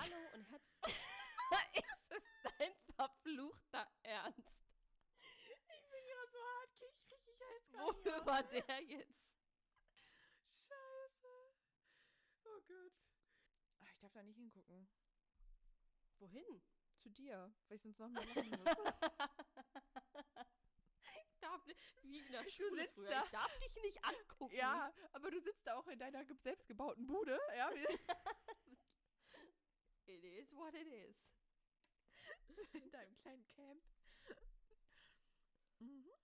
Hallo und herzlich. ist es dein verfluchter Ernst? Ich bin gerade so hart, ich richtig jetzt gar nicht Wo war der jetzt? Scheiße. Oh Gott. Ach, ich darf da nicht hingucken. Wohin? Zu dir, weil ich sonst noch mehr machen muss. Ich darf nicht, wie in der Schule sitzt früher. da. Ich darf dich nicht angucken. ja, aber du sitzt da auch in deiner ge- selbstgebauten Bude. Ja, It is what it is. deinem kleinen Camp. Mhm.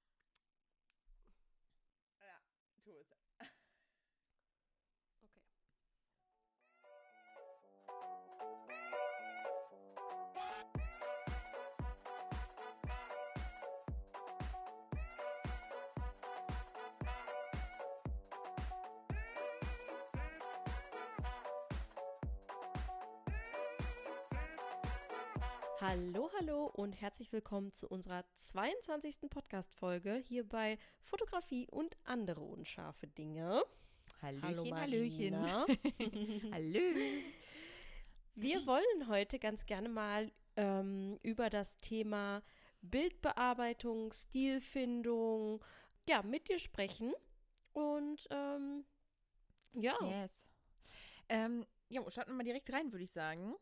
Hallo, hallo und herzlich willkommen zu unserer 22. Podcast-Folge hier bei Fotografie und andere unscharfe Dinge. Hallo, Marina. Hallo. Wir wollen heute ganz gerne mal ähm, über das Thema Bildbearbeitung, Stilfindung, ja, mit dir sprechen. Und ähm, ja, Yes. Ähm, ja, starten wir mal direkt rein, würde ich sagen.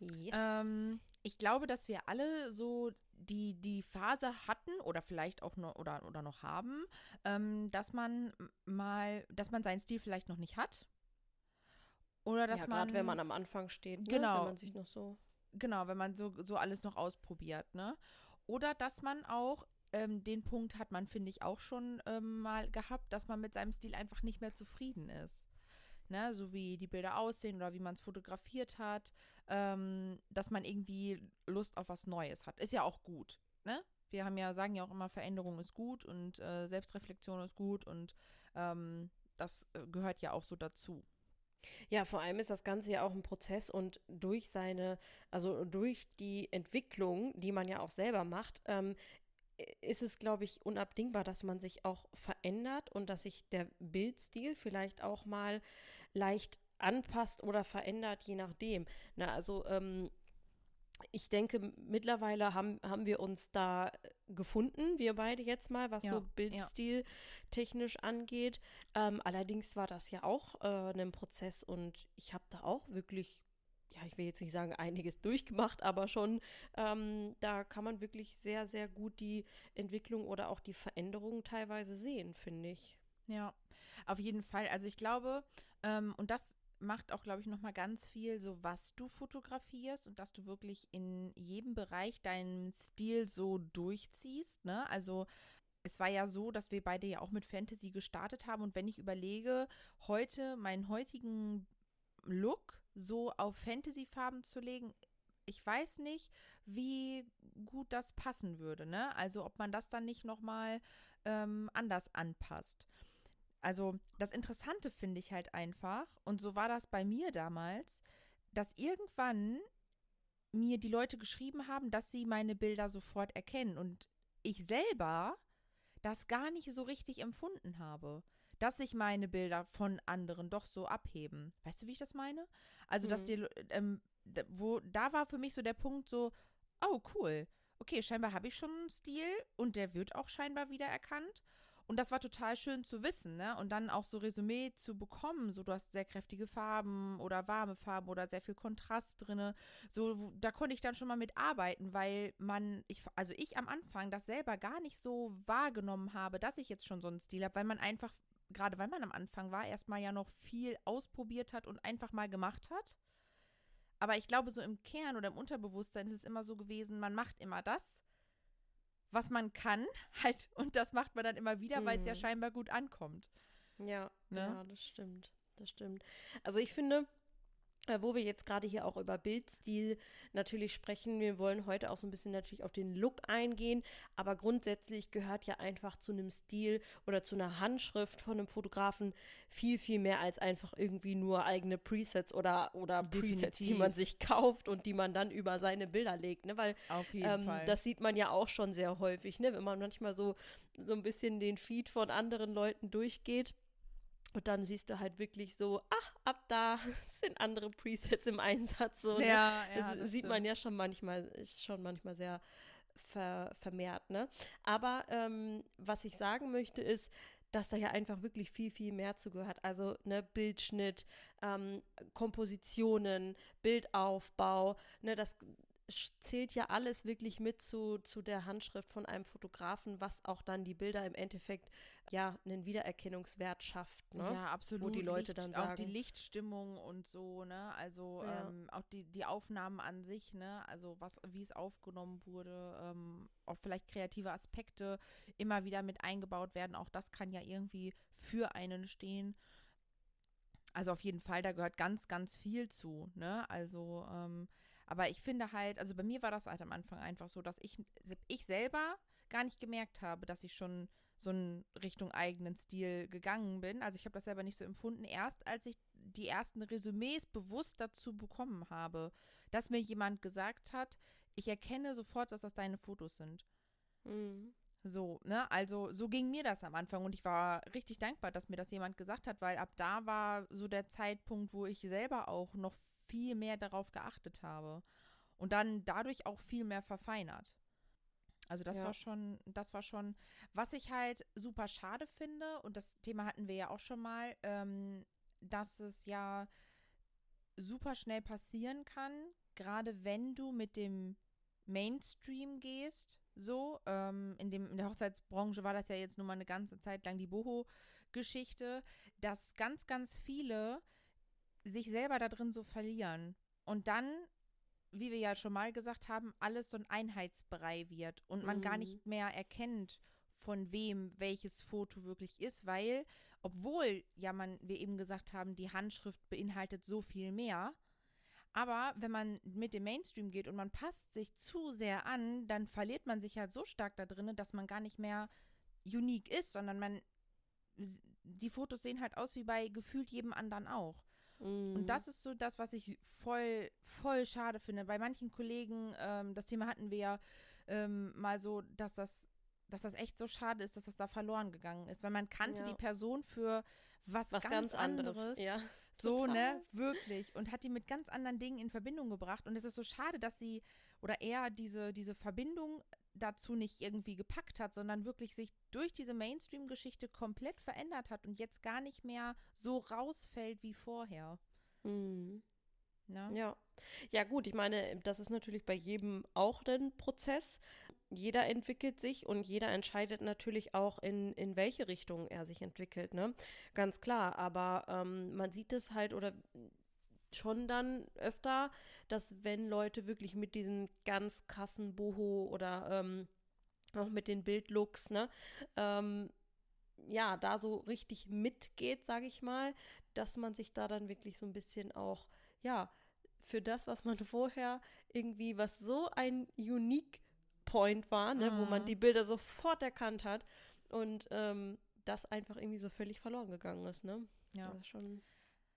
yes. Ähm, ich glaube, dass wir alle so die, die Phase hatten oder vielleicht auch noch oder, oder noch haben, ähm, dass man mal, dass man seinen Stil vielleicht noch nicht hat. Oder dass ja, man. gerade wenn man am Anfang steht, ne? Genau. wenn man sich noch so. Genau, wenn man so, so alles noch ausprobiert, ne? Oder dass man auch, ähm, den Punkt hat man, finde ich, auch schon ähm, mal gehabt, dass man mit seinem Stil einfach nicht mehr zufrieden ist. Ne? So wie die Bilder aussehen oder wie man es fotografiert hat, ähm, dass man irgendwie Lust auf was Neues hat. Ist ja auch gut, ne? Wir haben ja, sagen ja auch immer, Veränderung ist gut und äh, Selbstreflexion ist gut und ähm, das äh, gehört ja auch so dazu. Ja, vor allem ist das Ganze ja auch ein Prozess und durch seine, also durch die Entwicklung, die man ja auch selber macht, ähm, ist es, glaube ich, unabdingbar, dass man sich auch verändert und dass sich der Bildstil vielleicht auch mal leicht anpasst oder verändert, je nachdem. Na, also ähm, ich denke, mittlerweile haben, haben wir uns da gefunden, wir beide jetzt mal, was Ja, so ja. Bildstil technisch angeht. Ähm, allerdings war das ja auch äh, ein Prozess und ich habe da auch wirklich, ja, ich will jetzt nicht sagen einiges durchgemacht, aber schon, ähm, da kann man wirklich sehr, sehr gut die Entwicklung oder auch die Veränderungen teilweise sehen, finde ich. Ja, auf jeden Fall. Also ich glaube, ähm, und das macht auch, glaube ich, nochmal ganz viel, so was du fotografierst und dass du wirklich in jedem Bereich deinen Stil so durchziehst. Ne? Also es war ja so, dass wir beide ja auch mit Fantasy gestartet haben. Und wenn ich überlege, heute meinen heutigen Look so auf Fantasy-Farben zu legen, ich weiß nicht, wie gut das passen würde, ne? Also ob man das dann nicht nochmal ähm, anders anpasst. Also das Interessante finde ich halt einfach, und so war das bei mir damals, dass irgendwann mir die Leute geschrieben haben, dass sie meine Bilder sofort erkennen und ich selber das gar nicht so richtig empfunden habe, dass sich meine Bilder von anderen doch so abheben. Weißt du, wie ich das meine? Also, dass Mhm. die, ähm, da- wo, da war für mich so der Punkt so, oh, cool. Okay, scheinbar habe ich schon einen Stil und der wird auch scheinbar wieder erkannt. Und das war total schön zu wissen, ne? Und dann auch so Resümee zu bekommen, so du hast sehr kräftige Farben oder warme Farben oder sehr viel Kontrast drinne. So, da konnte ich dann schon mal mit arbeiten, weil man, ich, also ich am Anfang das selber gar nicht so wahrgenommen habe, dass ich jetzt schon so einen Stil habe, weil man einfach, gerade weil man am Anfang war, erstmal ja noch viel ausprobiert hat und einfach mal gemacht hat. Aber ich glaube, so im Kern oder im Unterbewusstsein ist es immer so gewesen, man macht immer das, was man kann, halt, und das macht man dann immer wieder, weil es ja Mhm. scheinbar gut ankommt. Ja, Ne? ja, das stimmt. Das stimmt. Also ich finde, wo wir jetzt gerade hier auch über Bildstil natürlich sprechen, wir wollen heute auch so ein bisschen natürlich auf den Look eingehen, aber grundsätzlich gehört ja einfach zu einem Stil oder zu einer Handschrift von einem Fotografen viel, viel mehr als einfach irgendwie nur eigene Presets oder, oder Presets, die man sich kauft und die man dann über seine Bilder legt, ne? Weil Auf jeden ähm, Fall. das sieht man ja auch schon sehr häufig, ne? Wenn man manchmal so, so ein bisschen den Feed von anderen Leuten durchgeht Und dann siehst du halt wirklich so, ach, ab da sind andere Presets im Einsatz. So, ne? ja, ja, das, das sieht man stimmt. ja schon manchmal, schon manchmal sehr ver, vermehrt, ne? Aber ähm, was ich sagen möchte ist, dass da ja einfach wirklich viel, viel mehr zugehört. Also ne, Bildschnitt, ähm, Kompositionen, Bildaufbau, ne, das zählt ja alles wirklich mit zu, zu der Handschrift von einem Fotografen, was auch dann die Bilder im Endeffekt ja einen Wiedererkennungswert schafft. Ne? Ja, absolut. die Leute dann Auch die sagen. Lichtstimmung und so, ne? Also Ja. ähm, auch die, die Aufnahmen an sich, ne? Also was, wie es aufgenommen wurde, ähm, auch vielleicht kreative Aspekte immer wieder mit eingebaut werden. Auch das kann ja irgendwie für einen stehen. Also auf jeden Fall, da gehört ganz, ganz viel zu, ne? Also, ähm, aber ich finde halt, also bei mir war das halt am Anfang einfach so, dass ich, ich selber gar nicht gemerkt habe, dass ich schon so in Richtung eigenen Stil gegangen bin. Also ich habe das selber nicht so empfunden. Erst als ich die ersten Resümees bewusst dazu bekommen habe, dass mir jemand gesagt hat, ich erkenne sofort, dass das deine Fotos sind. Mhm. So, ne? Also so ging mir das am Anfang und ich war richtig dankbar, dass mir das jemand gesagt hat, weil ab da war so der Zeitpunkt, wo ich selber auch noch viel mehr darauf geachtet habe und dann dadurch auch viel mehr verfeinert. Also das Ja. war schon, das war schon, was ich halt super schade finde und das Thema hatten wir ja auch schon mal, ähm, dass es ja super schnell passieren kann, gerade wenn du mit dem Mainstream gehst, so, ähm, in, dem, in der Hochzeitsbranche war das ja jetzt nur mal eine ganze Zeit lang die Boho-Geschichte, dass ganz, ganz viele sich selber da drin so verlieren und dann, wie wir ja schon mal gesagt haben, alles so ein Einheitsbrei wird und man gar Mhm. nicht mehr erkennt, von wem welches Foto wirklich ist, weil, obwohl ja man, wir eben gesagt haben, die Handschrift beinhaltet so viel mehr, aber wenn man mit dem Mainstream geht und man passt sich zu sehr an, dann verliert man sich halt so stark da drin, dass man gar nicht mehr unique ist, sondern man die Fotos sehen halt aus wie bei gefühlt jedem anderen auch. Mhm. Und das ist so das, was ich voll, voll schade finde. Bei manchen Kollegen, ähm, das Thema hatten wir ja ähm, mal so, dass das, dass das echt so schade ist, dass das da verloren gegangen ist. Weil man kannte Ja. die Person für was, was ganz, anderes. Ja. So, Total. ne? Wirklich. Und hat die mit ganz anderen Dingen in Verbindung gebracht. Und es ist so schade, dass sie oder er diese, diese Verbindung dazu nicht irgendwie gepackt hat, sondern wirklich sich durch diese Mainstream-Geschichte komplett verändert hat und jetzt gar nicht mehr so rausfällt wie vorher. Mhm. Ne? Ja. Ja, gut, ich meine, das ist natürlich bei jedem auch ein Prozess. Jeder entwickelt sich und jeder entscheidet natürlich auch, in, in welche Richtung er sich entwickelt, ne? Ganz klar. Aber ähm, man sieht es halt oder schon dann öfter, dass wenn Leute wirklich mit diesem ganz krassen Boho oder ähm, auch mit den Bildlooks, ne, ähm, ja, da so richtig mitgeht, sage ich mal, dass man sich da dann wirklich so ein bisschen auch, ja, für das, was man vorher irgendwie, was so ein Unique Point war, ne, wo man Mhm. die Bilder sofort erkannt hat und ähm, das einfach irgendwie so völlig verloren gegangen ist, ne? Ja. Das ist schon,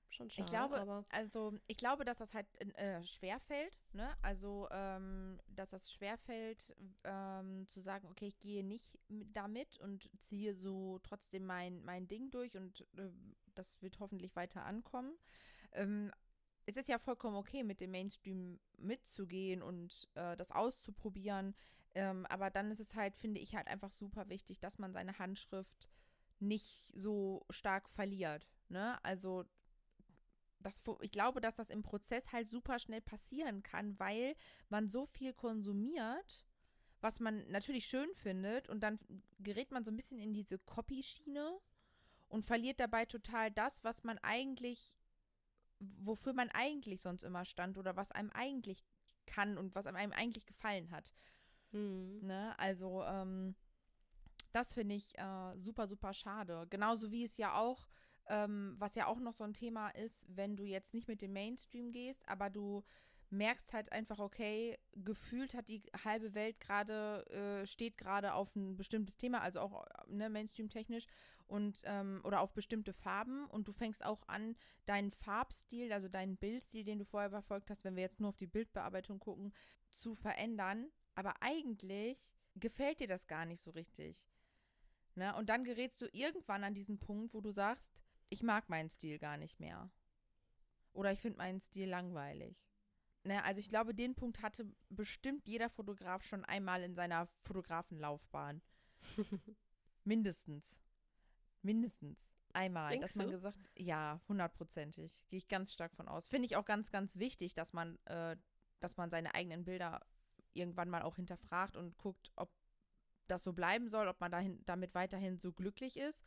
schon schade. Ich glaube, aber also ich glaube, dass das halt äh, schwerfällt, ne? Also, ähm, dass das schwerfällt, ähm, zu sagen, okay, ich gehe nicht mit- damit und ziehe so trotzdem mein, mein Ding durch und äh, das wird hoffentlich weiter ankommen. Ähm, es ist ja vollkommen okay, mit dem Mainstream mitzugehen und äh, das auszuprobieren. Ähm, aber dann ist es halt, finde ich, halt einfach super wichtig, dass man seine Handschrift nicht so stark verliert. Ne? Also das, ich glaube, dass das im Prozess halt super schnell passieren kann, weil man so viel konsumiert, was man natürlich schön findet und dann gerät man so ein bisschen in diese Copy-Schiene und verliert dabei total das, was man eigentlich, wofür man eigentlich sonst immer stand oder was einem eigentlich kann und was einem eigentlich gefallen hat. hm. Ne? Also, ähm, das finde ich äh, super, super schade. Genauso wie es ja auch, ähm, was ja auch noch so ein Thema ist, wenn du jetzt nicht mit dem Mainstream gehst, aber du merkst halt einfach, okay, gefühlt hat die halbe Welt gerade, äh, steht gerade auf ein bestimmtes Thema, also auch äh, ne, Mainstream-technisch und ähm, oder auf bestimmte Farben und du fängst auch an, deinen Farbstil, also deinen Bildstil, den du vorher verfolgt hast, wenn wir jetzt nur auf die Bildbearbeitung gucken, zu verändern. Aber eigentlich gefällt dir das gar nicht so richtig. Ne? Und dann gerätst du irgendwann an diesen Punkt, wo du sagst, ich mag meinen Stil gar nicht mehr. Oder ich finde meinen Stil langweilig. Ne, also ich glaube, den Punkt hatte bestimmt jeder Fotograf schon einmal in seiner Fotografenlaufbahn. Mindestens. Mindestens. Einmal, Denkst dass man du? gesagt, ja, hundertprozentig. Gehe ich ganz stark von aus. Finde ich auch ganz, ganz wichtig, dass man, äh, dass man seine eigenen Bilder irgendwann mal auch hinterfragt und guckt, ob das so bleiben soll, ob man dahin, damit weiterhin so glücklich ist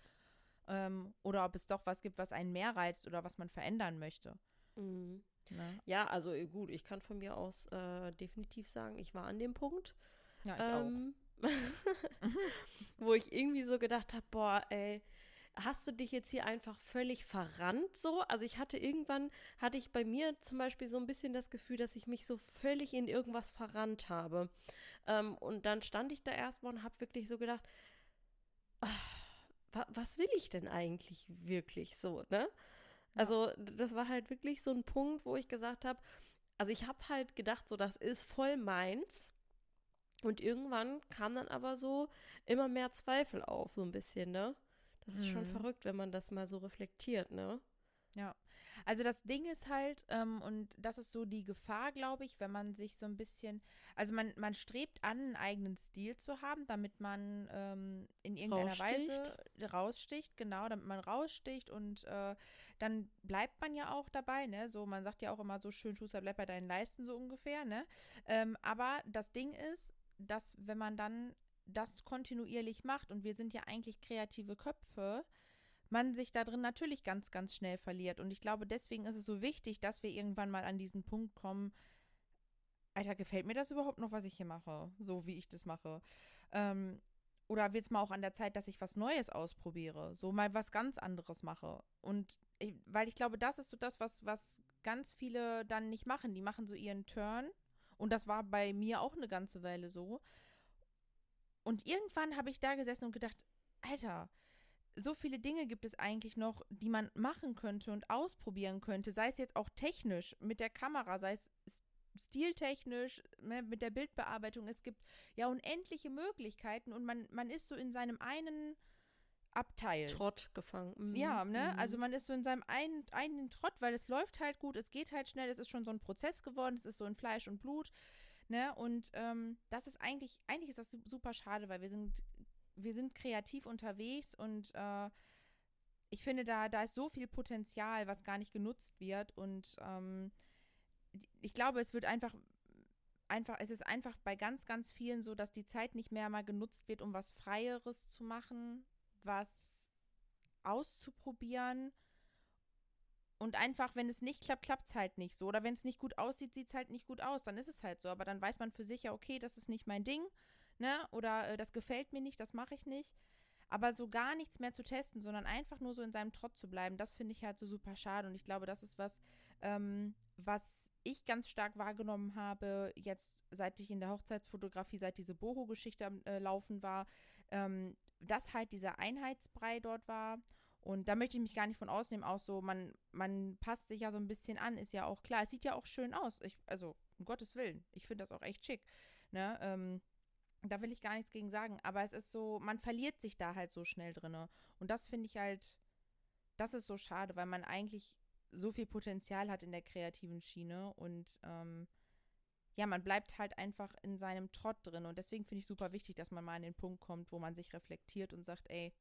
ähm, oder ob es doch was gibt, was einen mehr reizt oder was man verändern möchte. Mhm. Ne? Ja, also äh, gut, ich kann von mir aus äh, definitiv sagen, ich war an dem Punkt. Ja, ich auch. ähm, wo ich irgendwie so gedacht habe, boah, ey, hast du dich jetzt hier einfach völlig verrannt so? Also ich hatte irgendwann, hatte ich bei mir zum Beispiel so ein bisschen das Gefühl, dass ich mich so völlig in irgendwas verrannt habe. Ähm, und dann stand ich da erstmal und habe wirklich so gedacht, ah, wa was will ich denn eigentlich wirklich so, ne? Also das war halt wirklich so ein Punkt, wo ich gesagt habe, also ich habe halt gedacht, so das ist voll meins. Und irgendwann kam dann aber so immer mehr Zweifel auf, so ein bisschen, ne? Das ist schon Mhm. verrückt, wenn man das mal so reflektiert, ne? Ja, also das Ding ist halt, ähm, und das ist so die Gefahr, glaube ich, wenn man sich so ein bisschen, also man, man strebt an, einen eigenen Stil zu haben, damit man ähm, in irgendeiner Weise raussticht, genau, damit man raussticht und äh, dann bleibt man ja auch dabei, ne? So, man sagt ja auch immer so schön, Schuster, bleib bei deinen Leisten, so ungefähr, ne? Ähm, aber das Ding ist, dass wenn man dann das kontinuierlich macht und wir sind ja eigentlich kreative Köpfe, man sich da drin natürlich ganz, ganz schnell verliert. Und ich glaube, deswegen ist es so wichtig, dass wir irgendwann mal an diesen Punkt kommen, Alter, gefällt mir das überhaupt noch, was ich hier mache? So wie ich das mache. Ähm, oder wird es mal auch an der Zeit, dass ich was Neues ausprobiere? So mal was ganz anderes mache. Und ich, weil ich glaube, das ist so das, was, was ganz viele dann nicht machen. Die machen so ihren Turn. Und das war bei mir auch eine ganze Weile so. Und irgendwann habe ich da gesessen und gedacht, Alter, so viele Dinge gibt es eigentlich noch, die man machen könnte und ausprobieren könnte, sei es jetzt auch technisch mit der Kamera, sei es stiltechnisch, ne, mit der Bildbearbeitung. Es gibt ja unendliche Möglichkeiten und man, man ist so in seinem einen Abteil. Trott gefangen. Mhm. Ja, ne? Mhm. Also man ist so in seinem einen, einen Trott, weil es läuft halt gut, es geht halt schnell, es ist schon so ein Prozess geworden, es ist so in Fleisch und Blut, ne? Und ähm, das ist eigentlich, eigentlich ist das su- super schade, weil wir sind, wir sind kreativ unterwegs und äh, ich finde, da, da ist so viel Potenzial, was gar nicht genutzt wird. Und ähm, ich glaube, es wird einfach, einfach, es ist einfach bei ganz, ganz vielen so, dass die Zeit nicht mehr mal genutzt wird, um was Freieres zu machen, was auszuprobieren. Und einfach, wenn es nicht klappt, klappt es halt nicht so. Oder wenn es nicht gut aussieht, sieht es halt nicht gut aus. Dann ist es halt so. Aber dann weiß man für sich ja, okay, das ist nicht mein Ding. Ne? Oder äh, das gefällt mir nicht, das mache ich nicht. Aber so gar nichts mehr zu testen, sondern einfach nur so in seinem Trott zu bleiben, das finde ich halt so super schade. Und ich glaube, das ist was, ähm, was ich ganz stark wahrgenommen habe, jetzt seit ich in der Hochzeitsfotografie, seit diese Boho-Geschichte am äh, Laufen war, ähm, dass halt dieser Einheitsbrei dort war. Und da möchte ich mich gar nicht von ausnehmen, auch so, man, man passt sich ja so ein bisschen an, ist ja auch klar. Es sieht ja auch schön aus. Ich, also, um Gottes Willen, ich finde das auch echt schick. Ne? Ähm, da will ich gar nichts gegen sagen, aber es ist so, man verliert sich da halt so schnell drinne. Und das finde ich halt, das ist so schade, weil man eigentlich so viel Potenzial hat in der kreativen Schiene und ähm, ja, man bleibt halt einfach in seinem Trott drin. Und deswegen finde ich super wichtig, dass man mal an den Punkt kommt, wo man sich reflektiert und sagt, ey,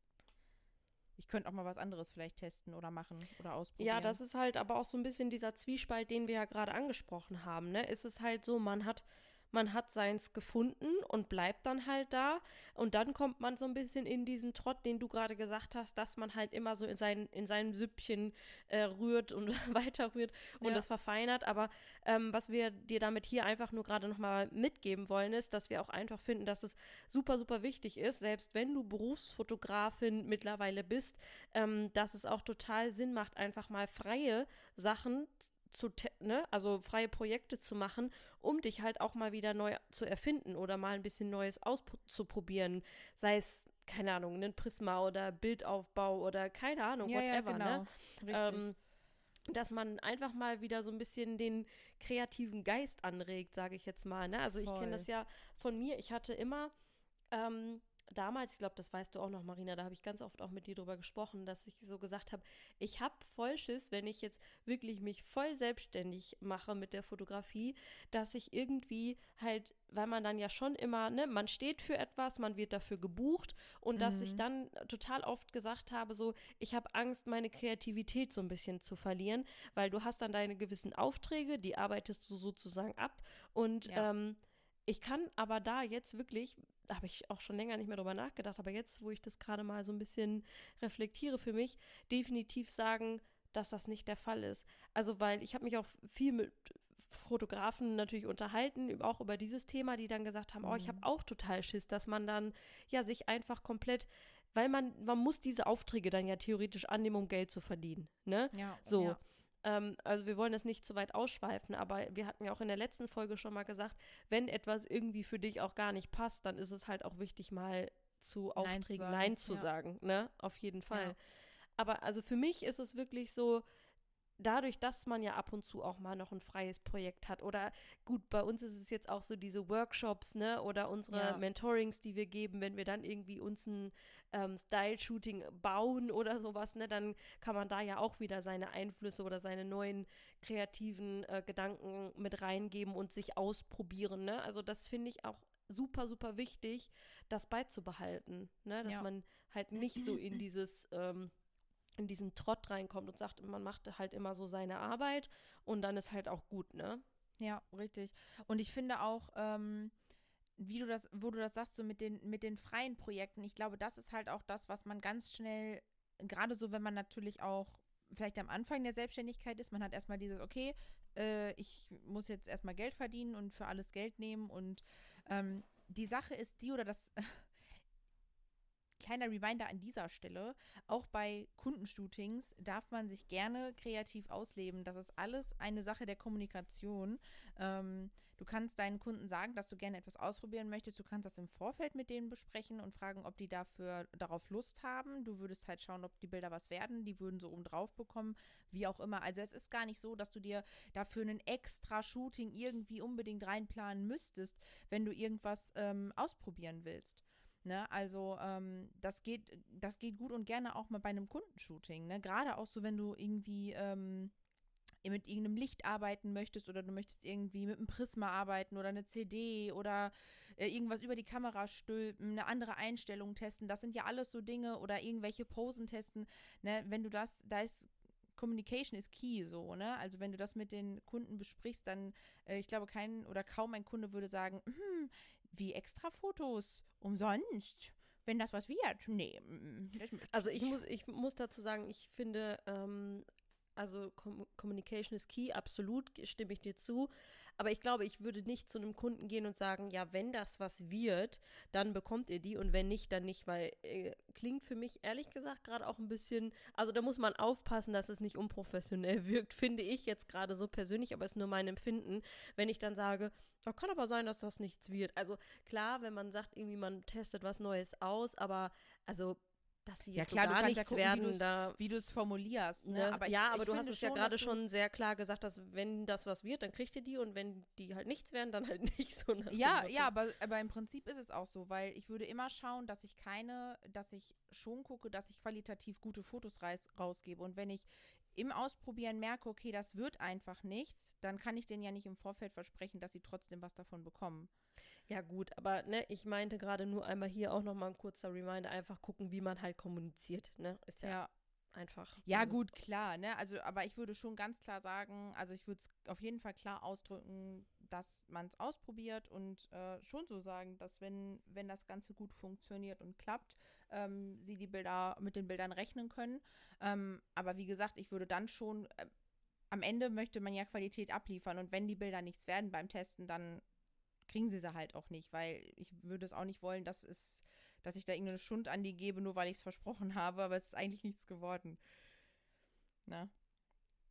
ich könnte auch mal was anderes vielleicht testen oder machen oder ausprobieren. Ja, das ist halt aber auch so ein bisschen dieser Zwiespalt, den wir ja gerade angesprochen haben, ne? Ist es halt so, man hat man hat seins gefunden und bleibt dann halt da und dann kommt man so ein bisschen in diesen Trott, den du gerade gesagt hast, dass man halt immer so in sein in seinem Süppchen äh, rührt und weiter rührt und Ja. das verfeinert, aber ähm, was wir dir damit hier einfach nur gerade noch mal mitgeben wollen ist, dass wir auch einfach finden, dass es super super wichtig ist, selbst wenn du Berufsfotografin mittlerweile bist, ähm, dass es auch total Sinn macht, einfach mal freie Sachen zu, ne, also freie Projekte zu machen, um dich halt auch mal wieder neu zu erfinden oder mal ein bisschen Neues auszuprobieren. Sei es, keine Ahnung, ein Prisma oder Bildaufbau oder keine Ahnung, ja, ja, whatever, genau. ne? Richtig. Ähm, dass man einfach mal wieder so ein bisschen den kreativen Geist anregt, sage ich jetzt mal. Ne? Also ich kenne Voll. das ja von mir. Ich hatte immer, ähm, damals, ich glaube, das weißt du auch noch, Marina, da habe ich ganz oft auch mit dir drüber gesprochen, dass ich so gesagt habe, ich habe voll Schiss, wenn ich jetzt wirklich mich voll selbstständig mache mit der Fotografie, dass ich irgendwie halt, weil man dann ja schon immer, ne, man steht für etwas, man wird dafür gebucht und mhm. dass ich mhm. dann total oft gesagt habe, so, ich habe Angst, meine Kreativität so ein bisschen zu verlieren, weil du hast dann deine gewissen Aufträge, die arbeitest du sozusagen ab und ja. ähm, ich kann aber da jetzt wirklich, da habe ich auch schon länger nicht mehr drüber nachgedacht, aber jetzt, wo ich das gerade mal so ein bisschen reflektiere für mich, definitiv sagen, dass das nicht der Fall ist. Also, weil ich habe mich auch viel mit Fotografen natürlich unterhalten, auch über dieses Thema, die dann gesagt haben, mhm. oh, ich habe mhm. auch total Schiss, dass man dann ja sich einfach komplett, weil man, man muss diese Aufträge dann ja theoretisch annehmen, um Geld zu verdienen. Ne? Ja, so. Ja. Ähm, also wir wollen das nicht zu weit ausschweifen, aber wir hatten ja auch in der letzten Folge schon mal gesagt, wenn etwas irgendwie für dich auch gar nicht passt, dann ist es halt auch wichtig, mal zu Aufträgen Nein zu sagen, Nein zu ja. sagen ne? Auf jeden Fall. Ja. Aber also für mich ist es wirklich so, dadurch, dass man ja ab und zu auch mal noch ein freies Projekt hat oder gut, bei uns ist es jetzt auch so diese Workshops, ne, oder unsere ja. Mentorings, die wir geben, wenn wir dann irgendwie uns ein ähm, Style-Shooting bauen oder sowas, ne, dann kann man da ja auch wieder seine Einflüsse oder seine neuen kreativen äh, Gedanken mit reingeben und sich ausprobieren, ne, also das finde ich auch super, super wichtig, das beizubehalten, ne, dass ja. man halt nicht so in dieses ähm, in diesen Trott reinkommt und sagt, man macht halt immer so seine Arbeit und dann ist halt auch gut, ne? Ja, richtig. Und ich finde auch, ähm, wie du das, wo du das sagst, so mit den, mit den freien Projekten, ich glaube, das ist halt auch das, was man ganz schnell, gerade so, wenn man natürlich auch vielleicht am Anfang der Selbstständigkeit ist, man hat erstmal dieses, okay, äh, ich muss jetzt erstmal Geld verdienen und für alles Geld nehmen und ähm, die Sache ist die, oder das kleiner Reminder an dieser Stelle, auch bei Kundenshootings darf man sich gerne kreativ ausleben. Das ist alles eine Sache der Kommunikation. Ähm, du kannst deinen Kunden sagen, dass du gerne etwas ausprobieren möchtest. Du kannst das im Vorfeld mit denen besprechen und fragen, ob die dafür darauf Lust haben. Du würdest halt schauen, ob die Bilder was werden. Die würden so oben drauf bekommen, wie auch immer. Also es ist gar nicht so, dass du dir dafür ein extra Shooting irgendwie unbedingt reinplanen müsstest, wenn du irgendwas ähm, ausprobieren willst. Ne? Also ähm, das geht, das geht gut und gerne auch mal bei einem Kundenshooting. Ne? Gerade auch so, wenn du irgendwie ähm, mit irgendeinem Licht arbeiten möchtest oder du möchtest irgendwie mit einem Prisma arbeiten oder eine CD oder äh, irgendwas über die Kamera stülpen, eine andere Einstellung testen. Das sind ja alles so Dinge oder irgendwelche Posen testen. Ne? Wenn du das, da ist Communication ist key, so, ne? Also wenn du das mit den Kunden besprichst, dann, äh, ich glaube, kein oder kaum ein Kunde würde sagen, hm, wie extra Fotos umsonst. Wenn das was wird, nee. Also ich muss, ich muss dazu sagen, ich finde, ähm, also Communication is key, absolut, stimme ich dir zu. Aber ich glaube, ich würde nicht zu einem Kunden gehen und sagen, ja, wenn das was wird, dann bekommt ihr die und wenn nicht, dann nicht, weil äh, klingt für mich ehrlich gesagt gerade auch ein bisschen, also da muss man aufpassen, dass es nicht unprofessionell wirkt, finde ich jetzt gerade so persönlich, aber es ist nur mein Empfinden, wenn ich dann sage, da kann aber sein, dass das nichts wird. Also klar, wenn man sagt, irgendwie man testet was Neues aus, aber also das wird ja, klar, so gar nichts ja gucken, werden, wie du es formulierst. Ne? ne? Aber ja, ich, aber ich du hast es ja gerade schon sehr klar gesagt, dass wenn das was wird, dann kriegt ihr die und wenn die halt nichts werden, dann halt nicht so. Ja, ja, aber, aber im Prinzip ist es auch so, weil ich würde immer schauen, dass ich keine, dass ich schon gucke, dass ich qualitativ gute Fotos rausgebe und wenn ich im Ausprobieren merke, okay, das wird einfach nichts, dann kann ich denen ja nicht im Vorfeld versprechen, dass sie trotzdem was davon bekommen. Ja, gut, aber ne, ich meinte gerade nur einmal hier auch nochmal ein kurzer Reminder, einfach gucken, wie man halt kommuniziert, ne? Ist ja, ja. einfach. Ja, gut, klar, ne? Also, aber ich würde schon ganz klar sagen, also ich würde es auf jeden Fall klar ausdrücken, dass man es ausprobiert und äh, schon so sagen, dass wenn, wenn das Ganze gut funktioniert und klappt, ähm, sie die Bilder mit den Bildern rechnen können. Ähm, aber wie gesagt, ich würde dann schon, äh, am Ende möchte man ja Qualität abliefern und wenn die Bilder nichts werden beim Testen, dann kriegen sie sie halt auch nicht, weil ich würde es auch nicht wollen, dass es, dass ich da irgendeine Schund an die gebe, nur weil ich es versprochen habe, aber es ist eigentlich nichts geworden. Na?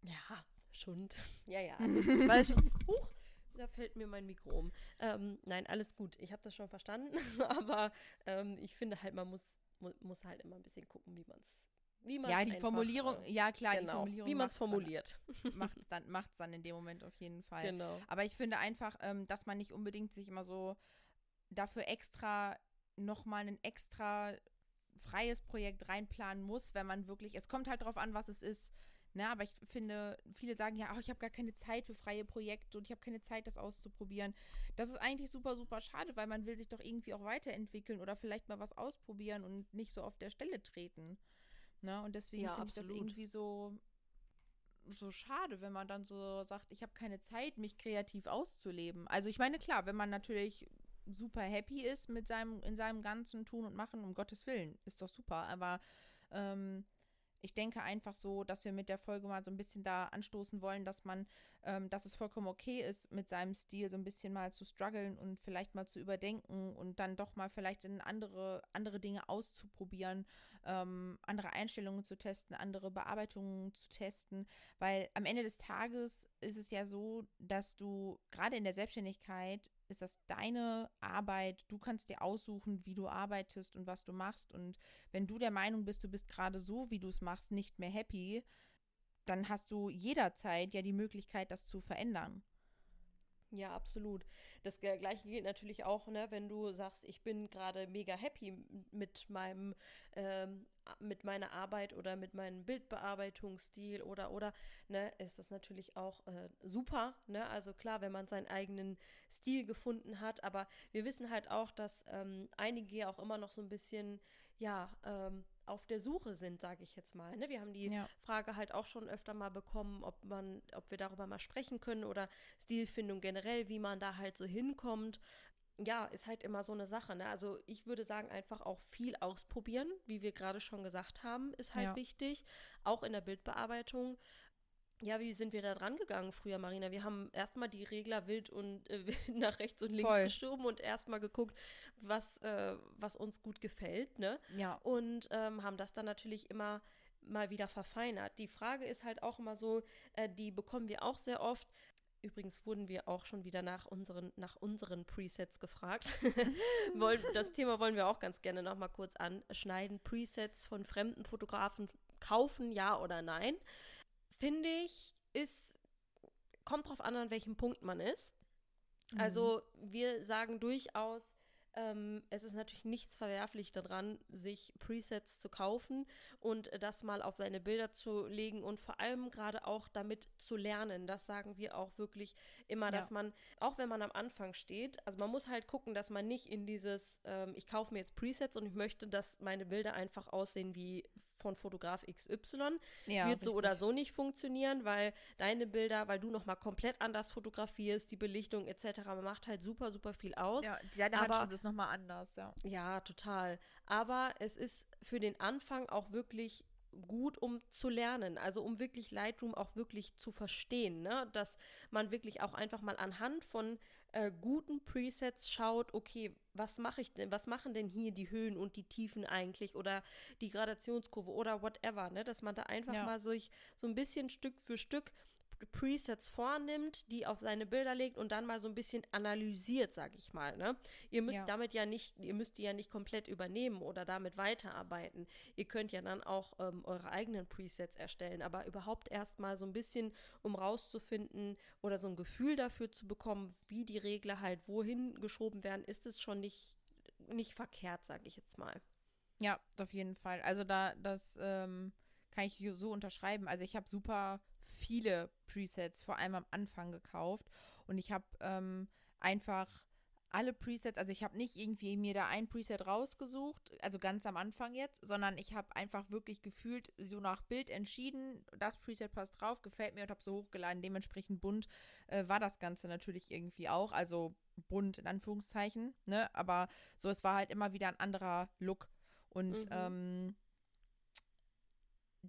Ja, Schund. Ja, ja. weil schon, huch, da fällt mir mein Mikro um. Ähm, nein, alles gut. Ich habe das schon verstanden, aber ähm, ich finde halt, man muss, mu muss halt immer ein bisschen gucken, wie man es wie Ja, die Formulierung, äh, ja klar, genau, die Formulierung. Wie man es formuliert. Macht es dann, macht's dann in dem Moment auf jeden Fall. Genau. Aber ich finde einfach, ähm, dass man nicht unbedingt sich immer so dafür extra nochmal ein extra freies Projekt reinplanen muss, wenn man wirklich, es kommt halt darauf an, was es ist. Ne, aber ich finde, viele sagen ja, ach, ich habe gar keine Zeit für freie Projekte und ich habe keine Zeit, das auszuprobieren. Das ist eigentlich super, super schade, weil man will sich doch irgendwie auch weiterentwickeln oder vielleicht mal was ausprobieren und nicht so auf der Stelle treten. Ne? Und deswegen ja, finde ich das irgendwie so, so schade, wenn man dann so sagt, ich habe keine Zeit, mich kreativ auszuleben. Also ich meine, klar, wenn man natürlich super happy ist mit seinem, in seinem ganzen Tun und Machen, um Gottes Willen, ist doch super. Aber ähm, ich denke einfach so, dass wir mit der Folge mal so ein bisschen da anstoßen wollen, dass man, ähm, dass es vollkommen okay ist, mit seinem Stil so ein bisschen mal zu strugglen und vielleicht mal zu überdenken und dann doch mal vielleicht in andere, andere Dinge auszuprobieren, ähm, andere Einstellungen zu testen, andere Bearbeitungen zu testen, weil am Ende des Tages ist es ja so, dass du gerade in der Selbstständigkeit ist das deine Arbeit. Du kannst dir aussuchen, wie du arbeitest und was du machst. Und wenn du der Meinung bist, du bist gerade so, wie du es machst, nicht mehr happy, dann hast du jederzeit ja die Möglichkeit, das zu verändern. Ja, absolut. Das gleiche gilt natürlich auch, ne, wenn du sagst, ich bin gerade mega happy mit meinem, ähm, mit meiner Arbeit oder mit meinem Bildbearbeitungsstil oder oder, ne, ist das natürlich auch äh, super, ne? Also klar, wenn man seinen eigenen Stil gefunden hat, aber wir wissen halt auch, dass ähm, einige auch immer noch so ein bisschen, ja, ähm, auf der Suche sind, sage ich jetzt mal. Ne? Wir haben die ja. Frage halt auch schon öfter mal bekommen, ob man, ob wir darüber mal sprechen können oder Stilfindung generell, wie man da halt so hinkommt. Ja, ist halt immer so eine Sache. Ne? Also ich würde sagen, einfach auch viel ausprobieren, wie wir gerade schon gesagt haben, ist halt ja. wichtig. Auch in der Bildbearbeitung. Ja, wie sind wir da dran gegangen früher, Marina? Wir haben erstmal die Regler wild und äh, nach rechts und links Voll. geschoben und erstmal geguckt, was, äh, was uns gut gefällt, ne? Ja. Und ähm, haben das dann natürlich immer mal wieder verfeinert. Die Frage ist halt auch immer so, äh, die bekommen wir auch sehr oft. Übrigens wurden wir auch schon wieder nach unseren, nach unseren Presets gefragt. das Thema wollen wir auch ganz gerne nochmal kurz anschneiden. Presets von fremden Fotografen kaufen, ja oder nein? Finde ich, ist, kommt drauf an, an welchem Punkt man ist. Mhm. Also wir sagen durchaus, ähm, es ist natürlich nichts verwerflich daran, sich Presets zu kaufen und das mal auf seine Bilder zu legen und vor allem gerade auch damit zu lernen. Das sagen wir auch wirklich immer, dass ja. man, auch wenn man am Anfang steht, also man muss halt gucken, dass man nicht in dieses, ähm, ich kaufe mir jetzt Presets und ich möchte, dass meine Bilder einfach aussehen wie von Fotograf XY. Ja, Wird so oder so nicht funktionieren, weil deine Bilder, weil du nochmal komplett anders fotografierst, die Belichtung etc. macht halt super, super viel aus. Ja, deine Handschrift ist nochmal anders, ja. Ja, total. Aber es ist für den Anfang auch wirklich gut, um zu lernen, also um wirklich Lightroom auch wirklich zu verstehen, ne? dass man wirklich auch einfach mal anhand von äh, guten Presets schaut, okay, was mache ich denn, was machen denn hier die Höhen und die Tiefen eigentlich oder die Gradationskurve oder whatever, ne? dass man da einfach ja. mal so, ich, so ein bisschen Stück für Stück Presets vornimmt, die auf seine Bilder legt und dann mal so ein bisschen analysiert, sag ich mal. Ne? Ihr müsst ja. damit ja nicht, ihr müsst die ja nicht komplett übernehmen oder damit weiterarbeiten. Ihr könnt ja dann auch ähm, eure eigenen Presets erstellen, aber überhaupt erst mal so ein bisschen, um rauszufinden oder so ein Gefühl dafür zu bekommen, wie die Regler halt wohin geschoben werden, ist es schon nicht, nicht verkehrt, sag ich jetzt mal. Ja, auf jeden Fall. Also da, das ähm, kann ich so unterschreiben. Also ich habe super viele Presets, vor allem am Anfang gekauft. Und ich habe ähm, einfach alle Presets, also ich habe nicht irgendwie mir da ein Preset rausgesucht, also ganz am Anfang jetzt, sondern ich habe einfach wirklich gefühlt so nach Bild entschieden, das Preset passt drauf, gefällt mir und habe so hochgeladen. Dementsprechend bunt äh, war das Ganze natürlich irgendwie auch, also bunt in Anführungszeichen, ne? Aber so, es war halt immer wieder ein anderer Look. Und mhm. ähm,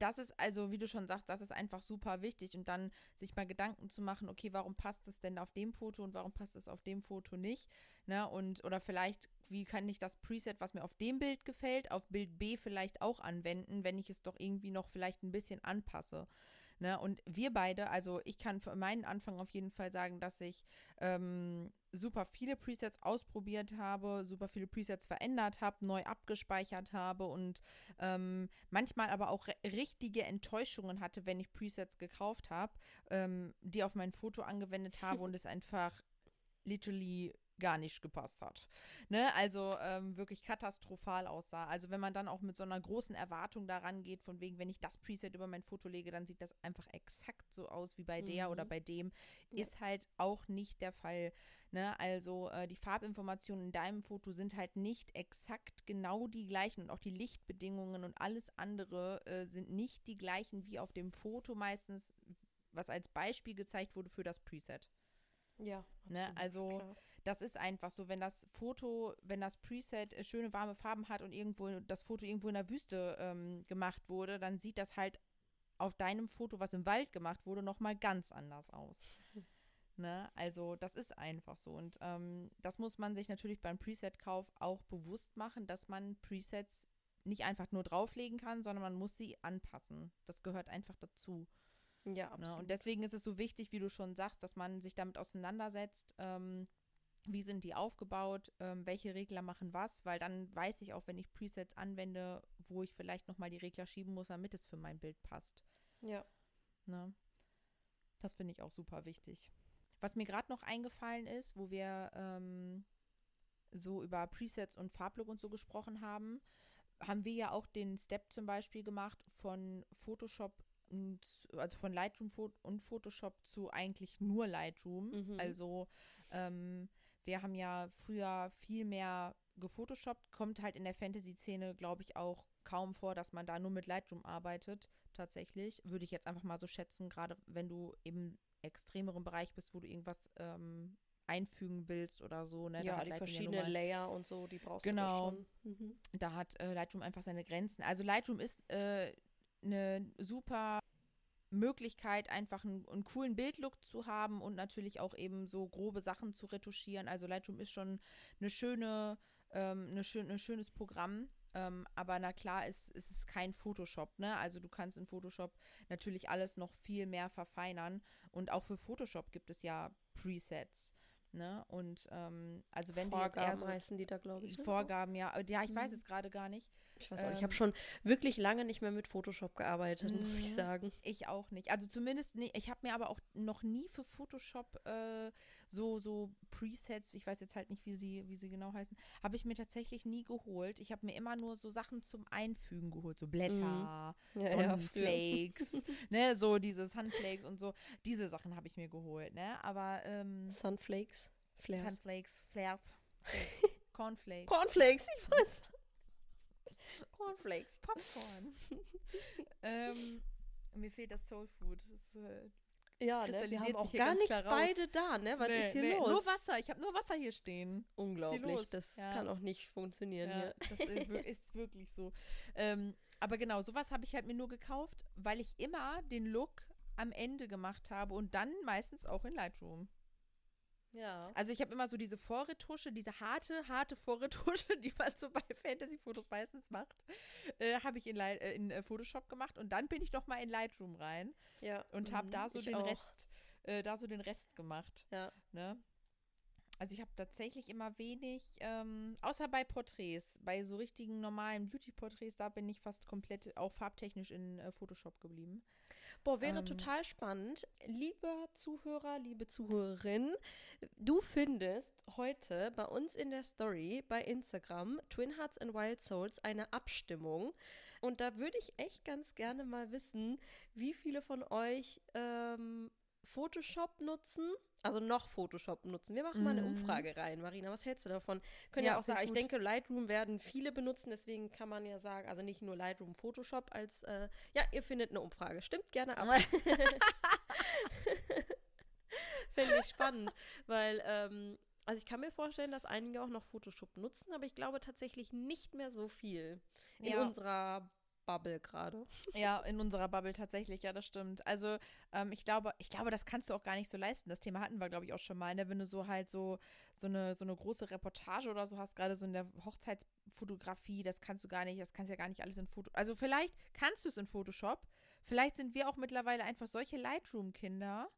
das ist also, wie du schon sagst, das ist einfach super wichtig und dann sich mal Gedanken zu machen, okay, warum passt es denn auf dem Foto und warum passt es auf dem Foto nicht, ne? Und oder vielleicht, wie kann ich das Preset, was mir auf dem Bild gefällt, auf Bild B vielleicht auch anwenden, wenn ich es doch irgendwie noch vielleicht ein bisschen anpasse. Ne? Und wir beide, also ich kann für meinen Anfang auf jeden Fall sagen, dass ich ähm, super viele Presets ausprobiert habe, super viele Presets verändert habe, neu abgespeichert habe und ähm, manchmal aber auch richtige Enttäuschungen hatte, wenn ich Presets gekauft habe, ähm, die auf mein Foto angewendet habe und es einfach literally gar nicht gepasst hat. Ne? Also ähm, wirklich katastrophal aussah. Also wenn man dann auch mit so einer großen Erwartung daran geht, von wegen, wenn ich das Preset über mein Foto lege, dann sieht das einfach exakt so aus wie bei mhm. der oder bei dem, ja. ist halt auch nicht der Fall. Ne? Also äh, die Farbinformationen in deinem Foto sind halt nicht exakt genau die gleichen und auch die Lichtbedingungen und alles andere äh, sind nicht die gleichen wie auf dem Foto meistens, was als Beispiel gezeigt wurde für das Preset. Ja. Ne? Also klar das ist einfach so, wenn das Foto, wenn das Preset äh, schöne warme Farben hat und irgendwo das Foto irgendwo in der Wüste ähm, gemacht wurde, dann sieht das halt auf deinem Foto, was im Wald gemacht wurde, noch mal ganz anders aus. Ne? Also das ist einfach so. Und ähm, das muss man sich natürlich beim Preset-Kauf auch bewusst machen, dass man Presets nicht einfach nur drauflegen kann, sondern man muss sie anpassen. Das gehört einfach dazu. Ja, absolut. Ne? Und deswegen ist es so wichtig, wie du schon sagst, dass man sich damit auseinandersetzt, ähm, wie sind die aufgebaut, ähm, welche Regler machen was, weil dann weiß ich auch, wenn ich Presets anwende, wo ich vielleicht nochmal die Regler schieben muss, damit es für mein Bild passt. Ja. Ne? Das finde ich auch super wichtig. Was mir gerade noch eingefallen ist, wo wir ähm, so über Presets und Farblook und so gesprochen haben, haben wir ja auch den Step zum Beispiel gemacht von Photoshop und also von Lightroom und Photoshop zu eigentlich nur Lightroom. Mhm. Also ähm, wir haben ja früher viel mehr gefotoshoppt, kommt halt in der Fantasy-Szene, glaube ich, auch kaum vor, dass man da nur mit Lightroom arbeitet, tatsächlich. Würde ich jetzt einfach mal so schätzen, gerade wenn du im extremeren Bereich bist, wo du irgendwas ähm, einfügen willst oder so. Ne? Ja, die verschiedenen ja Layer und so, die brauchst genau. du schon. Mhm. Da hat äh, Lightroom einfach seine Grenzen. Also Lightroom ist äh, eine super Möglichkeit, einfach einen, einen, coolen Bildlook zu haben und natürlich auch eben so grobe Sachen zu retuschieren. Also Lightroom ist schon eine schöne, ähm, eine schön, ein schönes Programm. Ähm, aber na klar ist, ist es kein Photoshop, ne? Also du kannst in Photoshop natürlich alles noch viel mehr verfeinern. Und auch für Photoshop gibt es ja Presets. Ne? Und ähm, also wenn Vorgaben du jetzt eher so heißen die da, glaube ich. Ne? Vorgaben, ja. Ja, ich weiß mhm. es gerade gar nicht. Ich weiß auch ähm. Ich habe schon wirklich lange nicht mehr mit Photoshop gearbeitet, muss ich sagen. Ich auch nicht. Also zumindest nicht. Ich habe mir aber auch noch nie für Photoshop äh, so, so Presets, ich weiß jetzt halt nicht, wie sie, wie sie genau heißen, habe ich mir tatsächlich nie geholt. Ich habe mir immer nur so Sachen zum Einfügen geholt. So Blätter, mhm. ja, Sonnenflakes, ja, ne, so diese Sunflakes und so. Diese Sachen habe ich mir geholt, ne? Aber ähm, Sunflakes? Flares. Sunflakes, Flares. Cornflakes. Cornflakes, ich weiß. Cornflakes. Popcorn. ähm, mir fehlt das Soul Food. Das, äh, ja, ne? wir haben auch gar nichts beide da, ne? Was nee, ist hier nee, los? Nur Wasser. Ich habe nur Wasser hier stehen. Unglaublich. Das ja. kann auch nicht funktionieren ja, hier. Das ist, ist wirklich so. Ähm, aber genau, sowas habe ich halt mir nur gekauft, weil ich immer den Look am Ende gemacht habe und dann meistens auch in Lightroom. Ja. Also ich habe immer so diese Vorretusche, diese harte, harte Vorretusche, die man so bei Fantasy-Fotos meistens macht, äh, habe ich in, Light, äh, in äh, Photoshop gemacht und dann bin ich noch mal in Lightroom rein ja. und habe mhm, da so den auch. Rest, äh, da so den Rest gemacht. Ja. Ne? Also ich habe tatsächlich immer wenig, ähm, außer bei Porträts, bei so richtigen normalen Beauty-Porträts, da bin ich fast komplett auch farbtechnisch in äh, Photoshop geblieben. Boah, wäre ähm, total spannend. Lieber Zuhörer, liebe Zuhörerin, du findest heute bei uns in der Story bei Instagram Twin Hearts and Wild Souls eine Abstimmung. Und da würde ich echt ganz gerne mal wissen, wie viele von euch ähm, Photoshop nutzen also noch Photoshop nutzen. Wir machen mal eine mhm. Umfrage rein, Marina. Was hältst du davon? Können ja, ja auch sagen, ich denke, Lightroom werden viele benutzen, deswegen kann man ja sagen, also nicht nur Lightroom, Photoshop als, äh, ja, ihr findet eine Umfrage. Stimmt gerne ab. Finde ich spannend, weil, ähm, also ich kann mir vorstellen, dass einige auch noch Photoshop nutzen, aber ich glaube tatsächlich nicht mehr so viel in ja. unserer Bubble gerade. Ja, in unserer Bubble tatsächlich, ja, das stimmt. Also, ähm, ich glaube, ich glaube, das kannst du auch gar nicht so leisten. Das Thema hatten wir, glaube ich, auch schon mal, ne? Wenn du so halt so, so eine, so eine große Reportage oder so hast, gerade so in der Hochzeitsfotografie, das kannst du gar nicht, das kannst ja gar nicht alles in Foto. Also vielleicht kannst du es in Photoshop. Vielleicht sind wir auch mittlerweile einfach solche Lightroom-Kinder.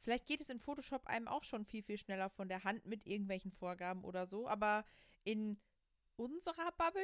Vielleicht geht es in Photoshop einem auch schon viel, viel schneller von der Hand mit irgendwelchen Vorgaben oder so, aber in unserer Bubble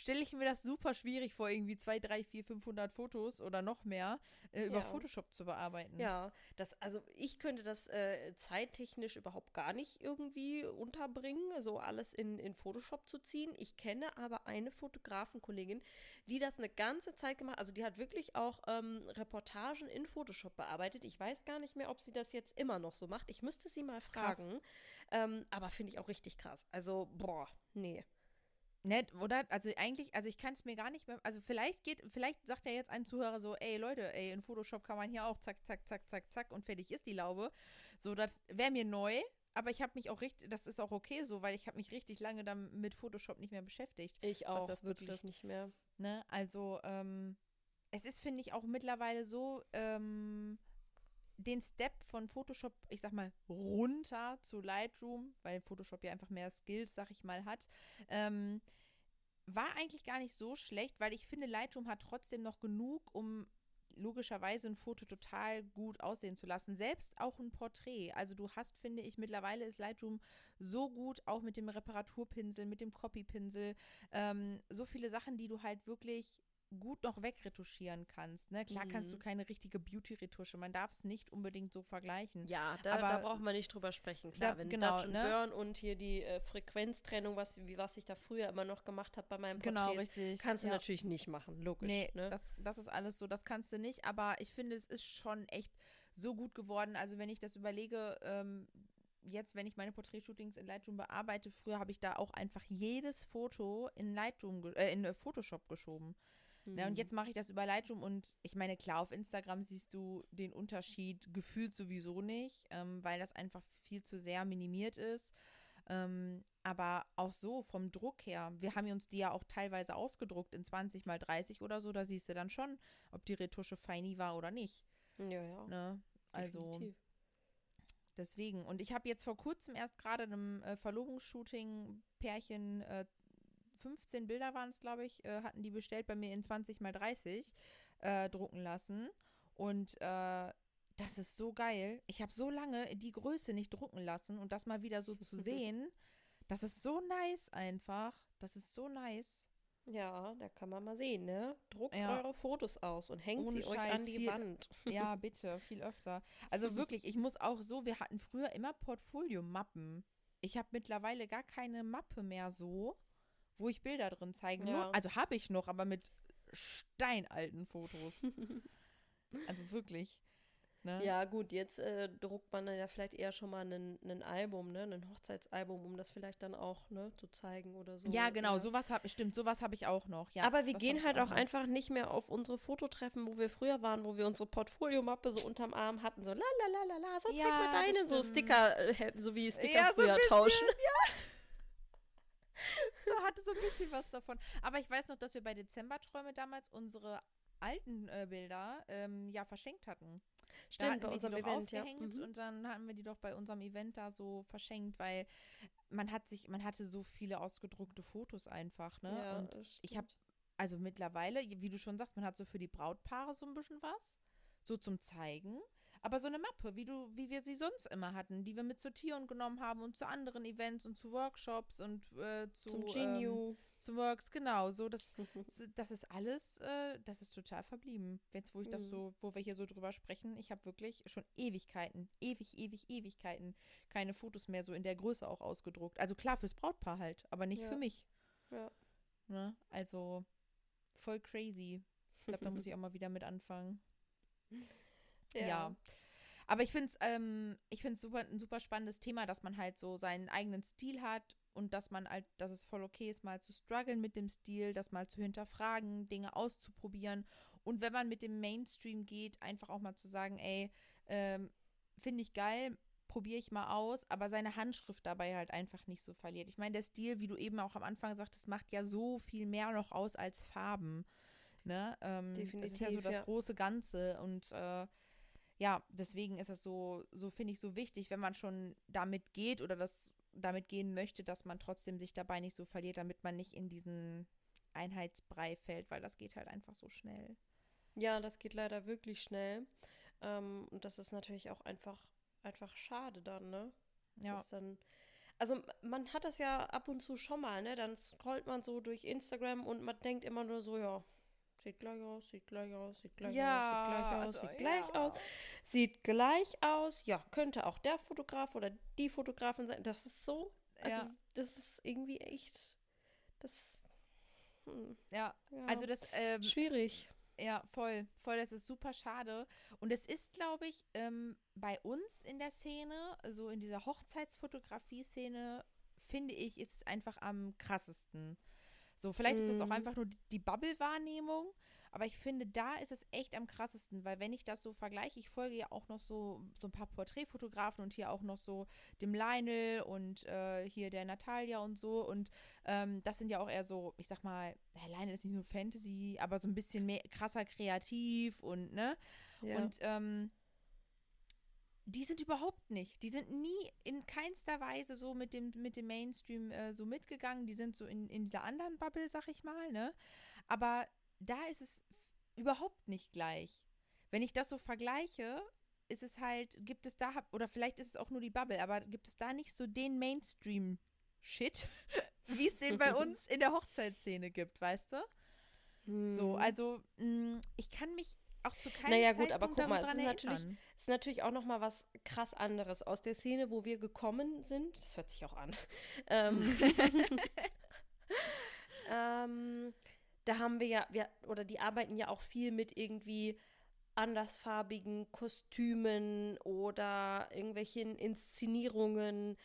stelle ich mir das super schwierig vor, irgendwie 2, 3, 4, 500 Fotos oder noch mehr äh, über Ja. Photoshop zu bearbeiten. Ja, das, also ich könnte das äh, zeittechnisch überhaupt gar nicht irgendwie unterbringen, so alles in, in Photoshop zu ziehen. Ich kenne aber eine Fotografenkollegin, die das eine ganze Zeit gemacht also die hat wirklich auch ähm, Reportagen in Photoshop bearbeitet. Ich weiß gar nicht mehr, ob sie das jetzt immer noch so macht. Ich müsste sie mal fragen. Ähm, aber finde ich auch richtig krass. Also, boah, nee. Nett, oder? Also eigentlich, also ich kann es mir gar nicht mehr. Also vielleicht geht, vielleicht sagt ja jetzt ein Zuhörer so, ey Leute, ey, in Photoshop kann man hier auch zack, zack, zack, zack, zack und fertig ist die Laube. So, das wäre mir neu, aber ich habe mich auch richtig, das ist auch okay so, weil ich habe mich richtig lange dann mit Photoshop nicht mehr beschäftigt. Ich auch das wirklich betrifft. nicht mehr. Ne? Also, ähm, es ist, finde ich, auch mittlerweile so, ähm, den Step von Photoshop, ich sag mal, runter zu Lightroom, weil Photoshop ja einfach mehr Skills, sag ich mal, hat, ähm, war eigentlich gar nicht so schlecht, weil ich finde, Lightroom hat trotzdem noch genug, um logischerweise ein Foto total gut aussehen zu lassen. Selbst auch ein Porträt. Also du hast, finde ich, mittlerweile ist Lightroom so gut, auch mit dem Reparaturpinsel, mit dem Copypinsel, ähm, so viele Sachen, die du halt wirklich gut noch wegretuschieren kannst. Ne? Klar kannst du Mhm. keine richtige Beauty-Retusche. Man darf es nicht unbedingt so vergleichen. Ja, da, Aber- da braucht man nicht drüber sprechen. Klar, Da- wenn genau, Dutch und ne? Burn und hier die äh, Frequenztrennung, was, wie, was ich da früher immer noch gemacht habe bei meinem Genau, Porträts, richtig. kannst du ja. natürlich nicht machen, logisch. Nee, ne? das, das ist alles so, das kannst du nicht. Aber ich finde, es ist schon echt so gut geworden. Also wenn ich das überlege, ähm, jetzt, wenn ich meine Porträtshootings in Lightroom bearbeite, früher habe ich da auch einfach jedes Foto in Lightroom, äh, in äh, Photoshop geschoben. Ne, und Mhm. jetzt mache ich das über Lightroom und ich meine, klar, auf Instagram siehst du den Unterschied gefühlt sowieso nicht, ähm, weil das einfach viel zu sehr minimiert ist. Ähm, aber auch so vom Druck her, wir haben uns die ja auch teilweise ausgedruckt in 20 mal 30 oder so, da siehst du dann schon, ob die Retusche feini war oder nicht. Ja, ja. Ne? Also definitiv. deswegen. Und ich habe jetzt vor kurzem erst gerade einem äh, Verlobungsshooting Pärchen äh, 15 Bilder waren es, glaube ich, äh, hatten die bestellt bei mir in 20 mal 30 äh, drucken lassen. Und äh, das ist so geil. Ich habe so lange die Größe nicht drucken lassen und das mal wieder so zu sehen, das ist so nice einfach. Das ist so nice. Ja, da kann man mal sehen, ne? Druckt Ja. eure Fotos aus und hängt Ohne sie euch Scheiß, an die viel- Wand. Ja, bitte, viel öfter. Also wirklich, ich muss auch so, wir hatten früher immer Portfolio-Mappen. Ich habe mittlerweile gar keine Mappe mehr so, wo ich Bilder drin zeige. Ja. Nur, also habe ich noch, aber mit steinalten Fotos. also wirklich. Ne? Ja, gut, jetzt äh, druckt man dann ja vielleicht eher schon mal ein Album, ne? Ein Hochzeitsalbum, um das vielleicht dann auch, ne, zu zeigen oder so. Ja, genau, Ja. sowas habe ich, stimmt, sowas habe ich auch noch. Ja, Aber wir gehen halt auch noch. einfach nicht mehr auf unsere Fototreffen, wo wir früher waren, wo wir unsere Portfoliomappe so unterm Arm hatten, so la la la la la, so zeig Ja, mal das deine, so. Sticker, äh, so wie Sticker Ja, so früher bisschen, tauschen. so, hatte so ein bisschen was davon. Aber ich weiß noch, dass wir bei Dezemberträume damals unsere alten äh, Bilder ähm, ja verschenkt hatten. Stimmt, hatten bei unserem die doch Event, ja. aufgehängt Mhm. Und dann hatten wir die doch bei unserem Event da so verschenkt, weil man hat sich, man hatte so viele ausgedruckte Fotos einfach, ne? Ja, und ich habe also mittlerweile, wie du schon sagst, man hat so für die Brautpaare so ein bisschen was, so zum Zeigen. Aber so eine Mappe, wie du, wie wir sie sonst immer hatten, die wir mit zur Tion genommen haben und zu anderen Events und zu Workshops und äh, zu, Zum ähm, Genio. zu Works, genau. So, das, das ist alles, äh, das ist total verblieben. Jetzt, wo ich das Mhm. so, wo wir hier so drüber sprechen, ich habe wirklich schon Ewigkeiten, ewig, ewig, Ewigkeiten keine Fotos mehr so in der Größe auch ausgedruckt. Also klar fürs Brautpaar halt, aber nicht Ja. für mich. ja. Ne? Also voll crazy. Ich glaube, da muss ich auch mal wieder mit anfangen. Ja. Aber ich finde es ähm, ich find's super, ein super spannendes Thema, dass man halt so seinen eigenen Stil hat und dass man halt, dass es voll okay ist, mal zu strugglen mit dem Stil, das mal zu hinterfragen, Dinge auszuprobieren. Und wenn man mit dem Mainstream geht, einfach auch mal zu sagen, ey, ähm, finde ich geil, probiere ich mal aus, aber seine Handschrift dabei halt einfach nicht so verliert. Ich meine, der Stil, wie du eben auch am Anfang sagtest, macht ja so viel mehr noch aus als Farben. Ne? Ähm, Das ist ja so Definitiv, das ja. große Ganze und äh, ja, deswegen ist es so, so finde ich so wichtig, wenn man schon damit geht oder das damit gehen möchte, dass man trotzdem sich dabei nicht so verliert, damit man nicht in diesen Einheitsbrei fällt, weil das geht halt einfach so schnell. Ja, das geht leider wirklich schnell. Ähm, und das ist natürlich auch einfach, einfach schade dann, ne? Ja. Das dann, also man hat das ja ab und zu schon mal, ne? Dann scrollt man so durch Instagram und man denkt immer nur so, ja, sieht gleich aus, sieht gleich aus, sieht gleich Ja, aus, sieht gleich aus, also, sieht gleich ja. aus, sieht gleich aus. Ja, könnte auch der Fotograf oder die Fotografin sein. Das ist so, also Ja. das ist irgendwie echt, das, hm, Ja, ja, also das, ähm, schwierig. ja, voll, voll, das ist super schade. Und es ist, glaube ich, ähm, bei uns in der Szene, so in dieser Hochzeitsfotografie-Szene, finde ich, ist es einfach am krassesten. So, vielleicht ist das auch Mhm. einfach nur die- die Bubble-Wahrnehmung, aber ich finde, da ist es echt am krassesten, weil wenn ich das so vergleiche, ich folge ja auch noch so, so ein paar Porträtfotografen und hier auch noch so dem Lionel und äh, hier der Natalia und so und ähm, das sind ja auch eher so, ich sag mal, ja, Lionel ist nicht nur Fantasy, aber so ein bisschen mehr krasser kreativ und ne, Ja. und ähm, die sind überhaupt nicht. Die sind nie in keinster Weise so mit dem, mit dem Mainstream äh, so mitgegangen. Die sind so in, in dieser anderen Bubble, sag ich mal, ne? Aber da ist es überhaupt nicht gleich. Wenn ich das so vergleiche, ist es halt, gibt es da, oder vielleicht ist es auch nur die Bubble, aber gibt es da nicht so den Mainstream-Shit, wie es den bei uns in der Hochzeitsszene gibt, weißt du? So, Hm. also mh, ich kann mich auch zu keinem Naja, gut, aber guck mal, es ist natürlich- ist natürlich auch noch mal was krass anderes aus der Szene, wo wir gekommen sind. Das hört sich auch an. Ähm, ähm, da haben wir ja, wir, oder die arbeiten ja auch viel mit irgendwie andersfarbigen Kostümen oder irgendwelchen Inszenierungen.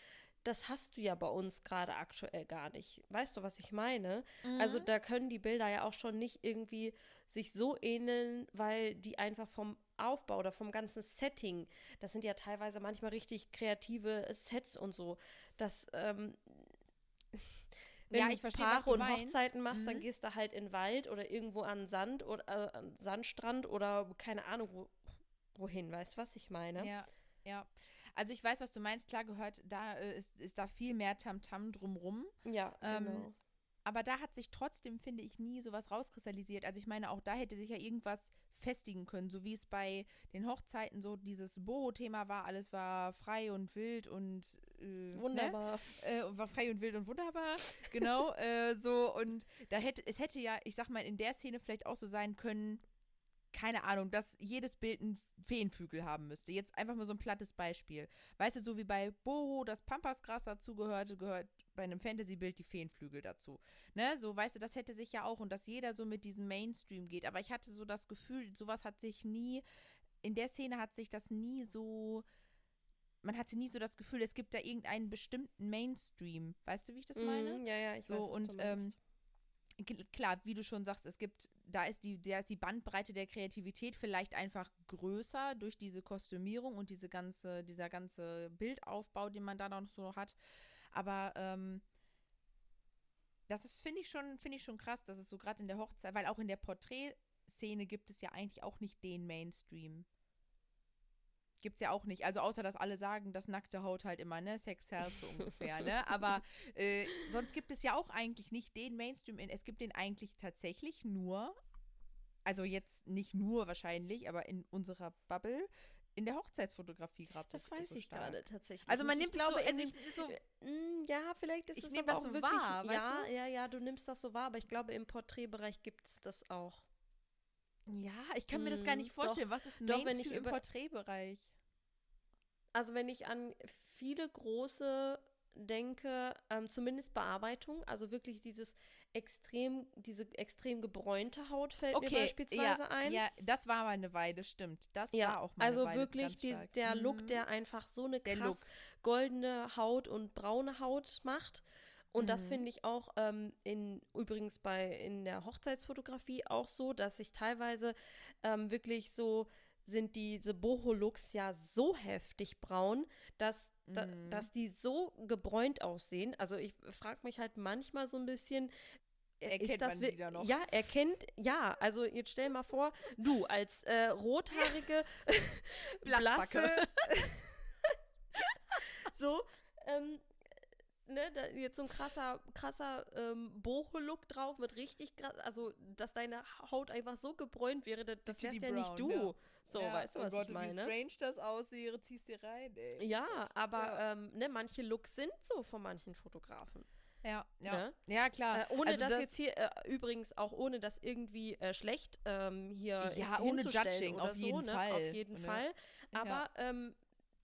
Das hast du ja bei uns gerade aktuell gar nicht. Weißt du, was ich meine? Also Mhm. da können die Bilder ja auch schon nicht irgendwie sich so ähneln, weil die einfach vom Aufbau oder vom ganzen Setting, das sind ja teilweise manchmal richtig kreative Sets und so. Das, ähm, wenn Ja, du ich verstehe, was Paare und meinst. Hochzeiten machst, dann Mhm. gehst du halt in den Wald oder irgendwo an Sand oder äh, an Sandstrand oder keine Ahnung wo, wohin, weißt du, was ich meine? Ja, ja. Also ich weiß, was du meinst. Klar gehört, da äh, ist, ist da viel mehr Tamtam drumrum. Ja, Ähm, genau. Aber da hat sich trotzdem, finde ich, nie sowas rauskristallisiert. Also ich meine, auch da hätte sich ja irgendwas festigen können, so wie es bei den Hochzeiten so dieses Boho-Thema war. Alles war frei und wild und äh, Ne? Wunderbar. äh, und war frei und wild und wunderbar. Genau, äh, so und da hätte es hätte ja, ich sag mal, in der Szene vielleicht auch so sein können, keine Ahnung, dass jedes Bild einen Feenflügel haben müsste. Jetzt einfach mal so ein plattes Beispiel. Weißt du, so wie bei Boho das Pampasgras dazugehörte, gehört bei einem Fantasy-Bild die Feenflügel dazu. Ne, so, weißt du, das hätte sich ja auch und dass jeder so mit diesem Mainstream geht. Aber ich hatte so das Gefühl, sowas hat sich nie, in der Szene hat sich das nie so, man hatte nie so das Gefühl, es gibt da irgendeinen bestimmten Mainstream. Weißt du, wie ich das meine? Mhm, ja, ja, ich So, weiß, was und, du meinst. K- Klar, wie du schon sagst, es gibt, da ist die, da ist die Bandbreite der Kreativität vielleicht einfach größer durch diese Kostümierung und diese ganze, dieser ganze Bildaufbau, den man da noch so hat. Aber ähm, das ist, finde ich schon, finde ich schon krass, dass es so gerade in der Hochzeit, weil auch in der Porträtszene gibt es ja eigentlich auch nicht den Mainstream. Gibt's ja auch nicht. Also außer, dass alle sagen, das nackte Haut halt immer, ne? Sex Herz so ungefähr, ne? Aber äh, sonst gibt es ja auch eigentlich nicht den Mainstream. Es gibt den eigentlich tatsächlich nur, also jetzt nicht nur wahrscheinlich, aber in unserer Bubble, in der Hochzeitsfotografie gerade Das so, weiß so ich stark. gerade tatsächlich. Also man nimmt es so, also ich, so Mm, Ja, vielleicht ist Ich es aber das auch so wirklich, wahr, ja, du? ja, ja, du nimmst das so wahr, aber ich glaube, im Porträtbereich gibt es das auch. ja, ich kann mir das gar Mm, nicht vorstellen. Was ist doch, wenn Mainstream ich im Porträtbereich? Also wenn ich an viele große denke, ähm, zumindest Bearbeitung, also wirklich dieses extrem, diese extrem gebräunte Haut fällt mir beispielsweise ja, ein. Ja, das war mal eine Weile, stimmt. Das Ja, war auch mal also eine Weile wirklich ganz die, der Look, Mhm. der einfach so eine Der krass Look. goldene Haut und braune Haut macht. Und das Mhm. finde ich auch ähm, in übrigens bei in der Hochzeitsfotografie auch so, dass sich teilweise ähm, wirklich so sind diese Boho-Looks ja so heftig braun, dass, da, Mhm. dass die so gebräunt aussehen. Also ich frage mich halt manchmal so ein bisschen, äh, Erkennt ist das man die da noch? Ja, erkennt, ja, also jetzt stell mal vor, du als äh, rothaarige, blasse, so, ähm, ne, da jetzt so ein krasser, krasser ähm, Boho-Look drauf mit richtig krass, also dass deine Haut einfach so gebräunt wäre, das, das wärst ja Brown, nicht du. Ja. So, ja, weißt du, oh was Gott, ich meine? Wie strange das aussehe, ziehst dir rein, ey. Ja, Gott. aber Ja. Ähm, ne, manche Looks sind so von manchen Fotografen. Ja, ja. Ne? Ja, klar. Äh, ohne Also das, das- jetzt hier, äh, übrigens auch ohne das irgendwie äh, schlecht ähm, hier Ja, ohne Judging, auf so, jeden ne? Fall, Auf jeden ne? Fall. Ja. Aber ähm,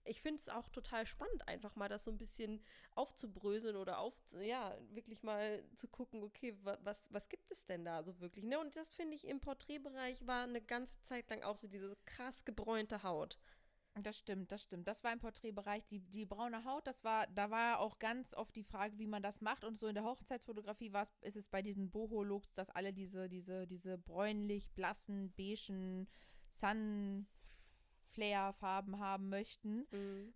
ich finde es auch total spannend, einfach mal das so ein bisschen aufzubröseln oder auf, ja, wirklich mal zu gucken, okay, wa was, was gibt es denn da so wirklich? Ne? Und das finde ich im Porträtbereich war eine ganze Zeit lang auch so diese krass gebräunte Haut. Das stimmt, das stimmt. Das war im Porträtbereich. Die, die braune Haut, das war, da war auch ganz oft die Frage, wie man das macht. Und so in der Hochzeitsfotografie war es, ist es bei diesen Boho-Looks, dass alle diese, diese, diese bräunlich, blassen, beigen Sun-Flare-Farben haben möchten.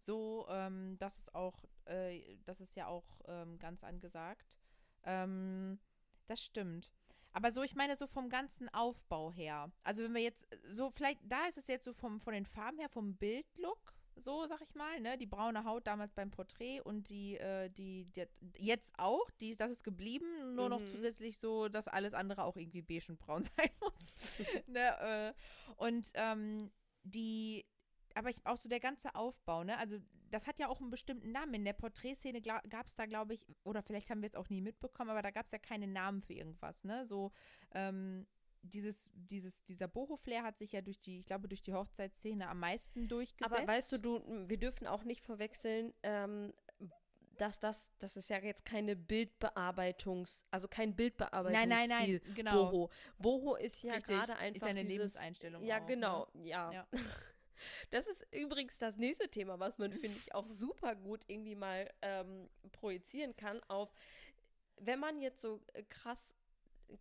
So, ähm, das ist auch, äh, das ist ja auch ähm, ganz angesagt. Ähm, das stimmt. Aber so, ich meine, so vom ganzen Aufbau her. Also wenn wir jetzt, so vielleicht, da ist es jetzt so vom, von den Farben her, vom Bildlook, so sag ich mal, ne? Die braune Haut damals beim Porträt und die, äh, die, die jetzt auch, die, das ist geblieben, nur noch Mhm. zusätzlich so, dass alles andere auch irgendwie beige und braun sein muss. ne? Äh, und ähm, die, aber ich, auch so der ganze Aufbau, ne? Also das hat ja auch einen bestimmten Namen. In der Porträtszene gab es da, glaube ich, oder vielleicht haben wir es auch nie mitbekommen, aber da gab es ja keinen Namen für irgendwas, ne? So, ähm, dieses, dieses, dieser Boho-Flair hat sich ja durch die, ich glaube, durch die Hochzeitsszene am meisten durchgesetzt. Aber weißt du, du, wir dürfen auch nicht verwechseln, ähm, dass das, das ist ja jetzt keine Bildbearbeitungs, also kein Nein, Bildbearbeitungsstil. nein, nein, genau. Boho. Boho ist ja gerade einfach ist eine dieses, Lebenseinstellung. Ja, auch, ne? genau, ja. Ja. Das ist übrigens das nächste Thema, was man, finde ich, auch super gut irgendwie mal ähm, projizieren kann auf, wenn man jetzt so äh, krass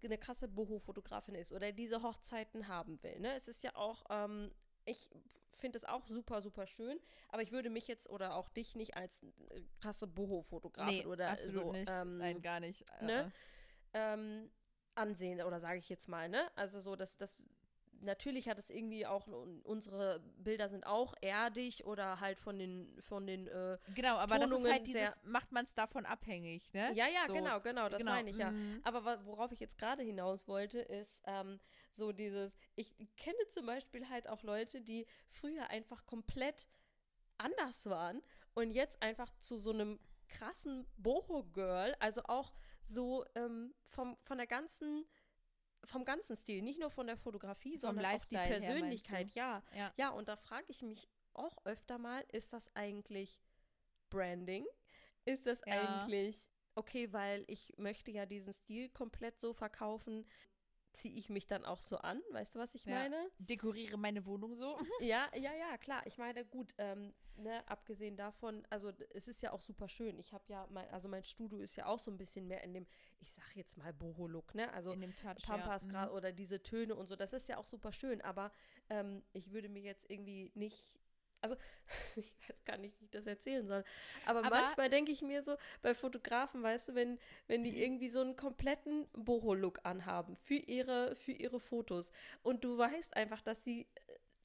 eine krasse Boho-Fotografin ist oder diese Hochzeiten haben will. Ne? Es ist ja auch, ähm, ich finde es auch super, super schön, aber ich würde mich jetzt oder auch dich nicht als äh, krasse Boho-Fotografin Nee, oder so nicht. ähm, Nein, gar nicht. ne? Äh, ähm, ansehen, oder sage ich jetzt mal, ne? Also so, dass das natürlich hat es irgendwie auch, unsere Bilder sind auch erdig oder halt von den, von den, äh, Genau, aber das ist Tonungen halt dieses, macht man es davon abhängig, ne? ja, ja, So, genau, genau, das genau, meine ich ja. mhm. Aber worauf ich jetzt gerade hinaus wollte, ist ähm, so dieses, ich kenne zum Beispiel halt auch Leute, die früher einfach komplett anders waren und jetzt einfach zu so einem krassen Boho-Girl, also auch so ähm, vom, von der ganzen, vom ganzen Stil, nicht nur von der Fotografie, sondern auch die Lifestyle her? Persönlichkeit, ja. Ja. Ja, und da frage ich mich auch öfter mal, ist das eigentlich Branding? Ist das Ja. eigentlich okay, weil ich möchte ja diesen Stil komplett so verkaufen, ziehe ich mich dann auch so an? Weißt du, was ich Ja. meine? Dekoriere meine Wohnung so. Ja, ja, ja, klar. Ich meine, gut, ähm, ne, abgesehen davon, also es ist ja auch super schön. Ich habe ja, mein, also mein Studio ist ja auch so ein bisschen mehr in dem, ich sag jetzt mal Boho-Look, ne? Also in dem Touch, Pampas ja. Mhm. oder diese Töne und so, das ist ja auch super schön, aber ähm, ich würde mir jetzt irgendwie nicht, also ich weiß gar nicht, wie ich das erzählen soll, aber, Aber- manchmal denke ich mir so, bei Fotografen, weißt du, wenn, wenn die irgendwie so einen kompletten Boho-Look anhaben für ihre, für ihre Fotos und du weißt einfach, dass sie äh,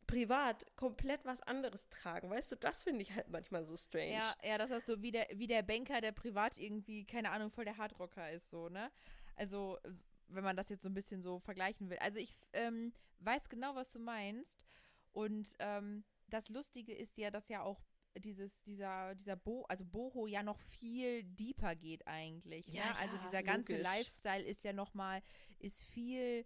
privat komplett was anderes tragen, weißt du, das finde ich halt manchmal so strange. Ja, ja, das ist so wie der, wie der Banker, der privat irgendwie, keine Ahnung, voll der Hardrocker ist, so, ne? Also, wenn man das jetzt so ein bisschen so vergleichen will. Also, ich ähm, weiß genau, was du meinst. Und ähm, das Lustige ist ja, dass ja auch dieses, dieser, dieser Bo, also Boho ja noch viel deeper geht eigentlich. Ja, ne? Also ja, dieser ganze logisch. Lifestyle ist ja nochmal, ist viel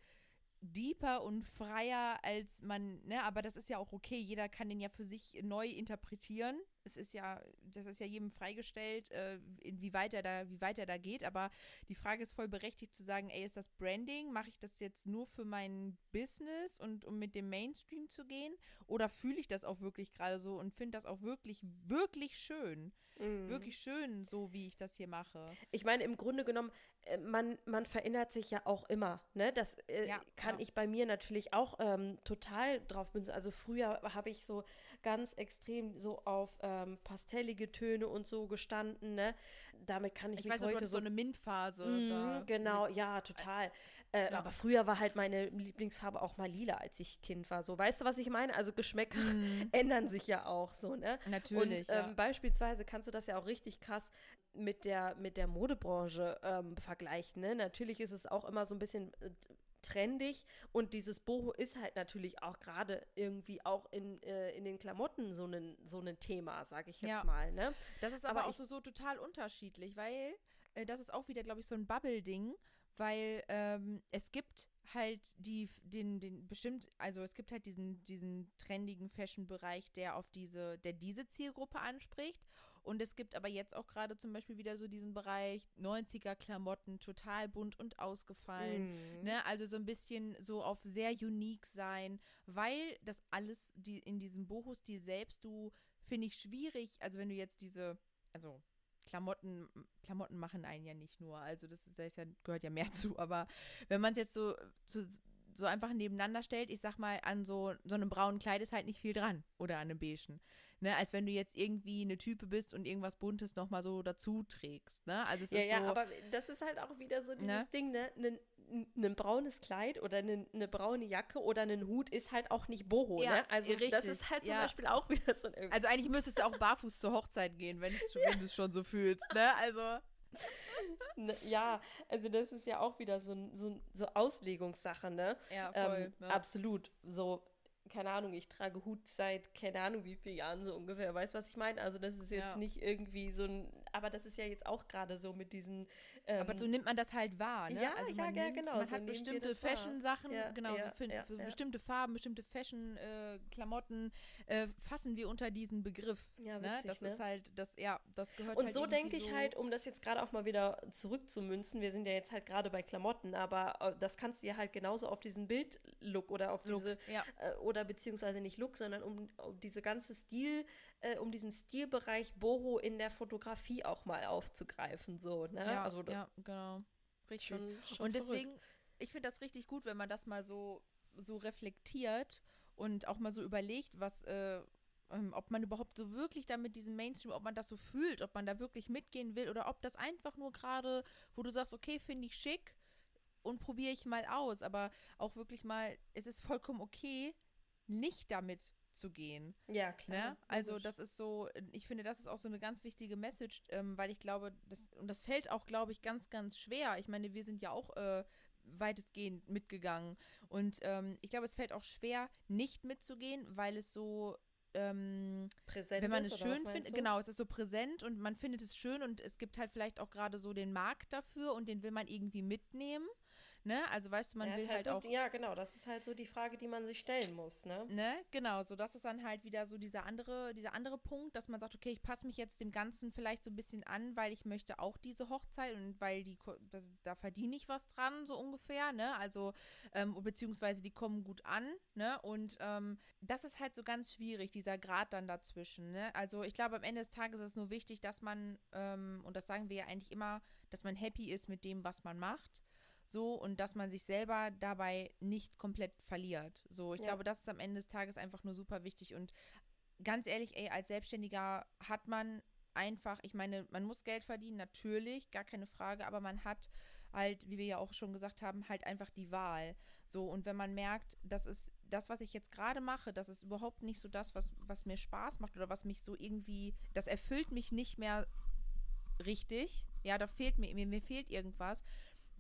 deeper und freier als man, ne, aber das ist ja auch okay, jeder kann den ja für sich neu interpretieren. Es ist ja, das ist ja jedem freigestellt, äh, inwieweit er da, wie weit er da geht, aber die Frage ist voll berechtigt zu sagen, ey, ist das Branding? Mache ich das jetzt nur für mein Business und um mit dem Mainstream zu gehen? Oder fühle ich das auch wirklich gerade so und finde das auch wirklich, wirklich schön? Mhm. Wirklich schön, so wie ich das hier mache. Ich meine, im Grunde genommen, äh, man, man verändert sich ja auch immer. Ne? Das äh, Ja, kann ja. ich bei mir natürlich auch ähm, total drauf bünzen. Also früher habe ich so ganz extrem so auf ähm, pastellige Töne und so gestanden. Ne? damit kann ich, Ich mich weiß du heute hattest so so eine Mintphase. Da genau, mit- ja, total. Äh, Ja. Aber früher war halt meine Lieblingsfarbe auch mal lila, als ich Kind war. So, weißt du, was ich meine? Also Geschmäcker Mhm. ändern sich ja auch so, ne? Natürlich, Und ähm, ja. beispielsweise kannst du das ja auch richtig krass mit der, mit der Modebranche ähm, vergleichen. Ne? Natürlich ist es auch immer so ein bisschen äh, trendig und dieses Boho ist halt natürlich auch gerade irgendwie auch in, äh, in den Klamotten so ein so ein Thema, sage ich jetzt Ja. mal. Ne? Das ist aber, Aber auch ich- so, so total unterschiedlich, weil äh, das ist auch wieder, glaube ich, so ein Bubble-Ding, weil ähm, es gibt halt die, den, den bestimmt, also es gibt halt diesen, diesen trendigen Fashion-Bereich, der auf diese, der diese Zielgruppe anspricht. Und es gibt aber jetzt auch gerade zum Beispiel wieder so diesen Bereich 90er-Klamotten, total bunt und ausgefallen. Mhm. Ne, also so ein bisschen so auf sehr unique sein, weil das alles die in diesem Boho-Stil selbst du finde ich schwierig, also wenn du jetzt diese also Klamotten Klamotten machen einen ja nicht nur, also das ist, da ist ja gehört ja mehr zu, aber wenn man es jetzt so zu, so einfach nebeneinander stellt, ich sag mal an so so einem braunen Kleid ist halt nicht viel dran oder an einem beigen. Ne, als wenn du jetzt irgendwie eine Type bist und irgendwas Buntes nochmal so dazu trägst, ne? Also es Ja, ist ja, so, aber das ist halt auch wieder so dieses Ne? Ding, ne? Ein, ein braunes Kleid oder eine, eine braune Jacke oder ein Hut ist halt auch nicht Boho, Ja, ne? Also das richtig, ist halt zum ja. Beispiel auch wieder so ein Also eigentlich müsstest du auch barfuß zur Hochzeit gehen, wenn du es schon so fühlst, ne? Also Ne, ja, also das ist ja auch wieder so, so, so Auslegungssache, ne? ja, ähm, Absolut. So, keine Ahnung, ich trage Hut seit keine Ahnung wie vielen Jahren so ungefähr. Weißt du, was ich meine? Also das ist jetzt Ja. nicht irgendwie so ein, aber das ist ja jetzt auch gerade so mit diesen. Ähm, Aber so nimmt man das halt wahr, ne? Ja, also ja, man ja, nimmt, genau, Man so hat bestimmte. Fashion-Sachen, Ja, genau, ja, so für, für bestimmte Farben, bestimmte Fashion-Klamotten äh, fassen wir unter diesen Begriff. Ja, ne? witzig, Das ne? ist halt, das, ja, das gehört Und halt so denke ich so- halt, um das jetzt gerade auch mal wieder zurückzumünzen, wir sind ja jetzt halt gerade bei Klamotten, aber äh, das kannst du ja halt genauso auf diesen Bildlook oder auf Look, diese, äh, oder beziehungsweise nicht Look, sondern um, um diese ganze Stil, äh, um diesen Stilbereich Boho in der Fotografie auch mal aufzugreifen, so, ne? Ja, also ja, genau. Richtig. schon, schon Und verrückt. deswegen, ich finde das richtig gut, wenn man das mal so, so reflektiert und auch mal so überlegt, was, äh, ähm, ob man überhaupt so wirklich da mit diesem Mainstream, ob man das so fühlt, ob man da wirklich mitgehen will oder ob das einfach nur gerade, wo du sagst, okay, finde ich schick und probiere ich mal aus, aber auch wirklich mal, es ist vollkommen okay, nicht damit zu gehen. Ja, klar. Ne? Also das ist so, ich finde, das ist auch so eine ganz wichtige Message, ähm, weil ich glaube, das, und das fällt auch, glaube ich, ganz, ganz schwer. Ich meine, wir sind ja auch äh, weitestgehend mitgegangen. Und ähm, ich glaube, es fällt auch schwer, nicht mitzugehen, weil es so, ähm, Präsent wenn man ist, es schön findet, genau, es ist so präsent und man findet es schön und es gibt halt vielleicht auch gerade so den Markt dafür und den will man irgendwie mitnehmen. Ne? Also weißt du, man ja, will ist halt so, auch Ja, genau, das ist halt so die Frage, die man sich stellen muss, ne? Ne, genau, so das ist dann halt wieder so dieser andere, dieser andere Punkt, dass man sagt, okay, ich passe mich jetzt dem Ganzen vielleicht so ein bisschen an, weil ich möchte auch diese Hochzeit und weil die, da, da verdiene ich was dran, so ungefähr, ne, also, ähm, beziehungsweise die kommen gut an, ne, und ähm, das ist halt so ganz schwierig, dieser Grad dann dazwischen, ne, also ich glaube, am Ende des Tages ist es nur wichtig, dass man, ähm, und das sagen wir ja eigentlich immer, dass man happy ist mit dem, was man macht, so und dass man sich selber dabei nicht komplett verliert. So, ich Ja. glaube, das ist am Ende des Tages einfach nur super wichtig und ganz ehrlich, ey, als Selbstständiger hat man einfach, ich meine, man muss Geld verdienen, natürlich, gar keine Frage, aber man hat halt, wie wir ja auch schon gesagt haben, halt einfach die Wahl. So, und wenn man merkt, das ist das, was ich jetzt gerade mache, das ist überhaupt nicht so das, was, was mir Spaß macht oder was mich so irgendwie, das erfüllt mich nicht mehr richtig. Ja, da fehlt mir, mir, mir fehlt irgendwas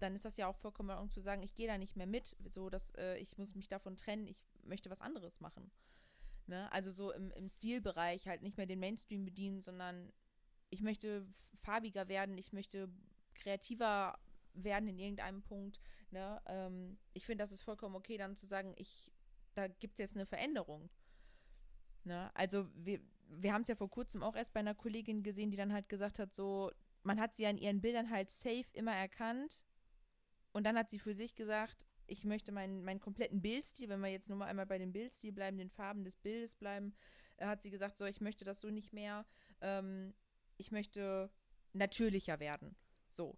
dann ist das ja auch vollkommen in zu sagen, ich gehe da nicht mehr mit, so dass äh, ich muss mich davon trennen, ich möchte was anderes machen. Ne? Also so im, im Stilbereich halt nicht mehr den Mainstream bedienen, sondern ich möchte farbiger werden, ich möchte kreativer werden in irgendeinem Punkt. Ne? Ähm, ich finde, das ist vollkommen okay, dann zu sagen, ich, da gibt es jetzt eine Veränderung. Ne? Also wir, wir haben es ja vor kurzem auch erst bei einer Kollegin gesehen, die dann halt gesagt hat, so, man hat sie an ihren Bildern halt safe immer erkannt, und dann hat sie für sich gesagt, ich möchte meinen, meinen kompletten Bildstil, wenn wir jetzt nur mal einmal bei dem Bildstil bleiben, den Farben des Bildes bleiben, äh, hat sie gesagt, so, ich möchte das so nicht mehr. Ähm, ich möchte natürlicher werden. So.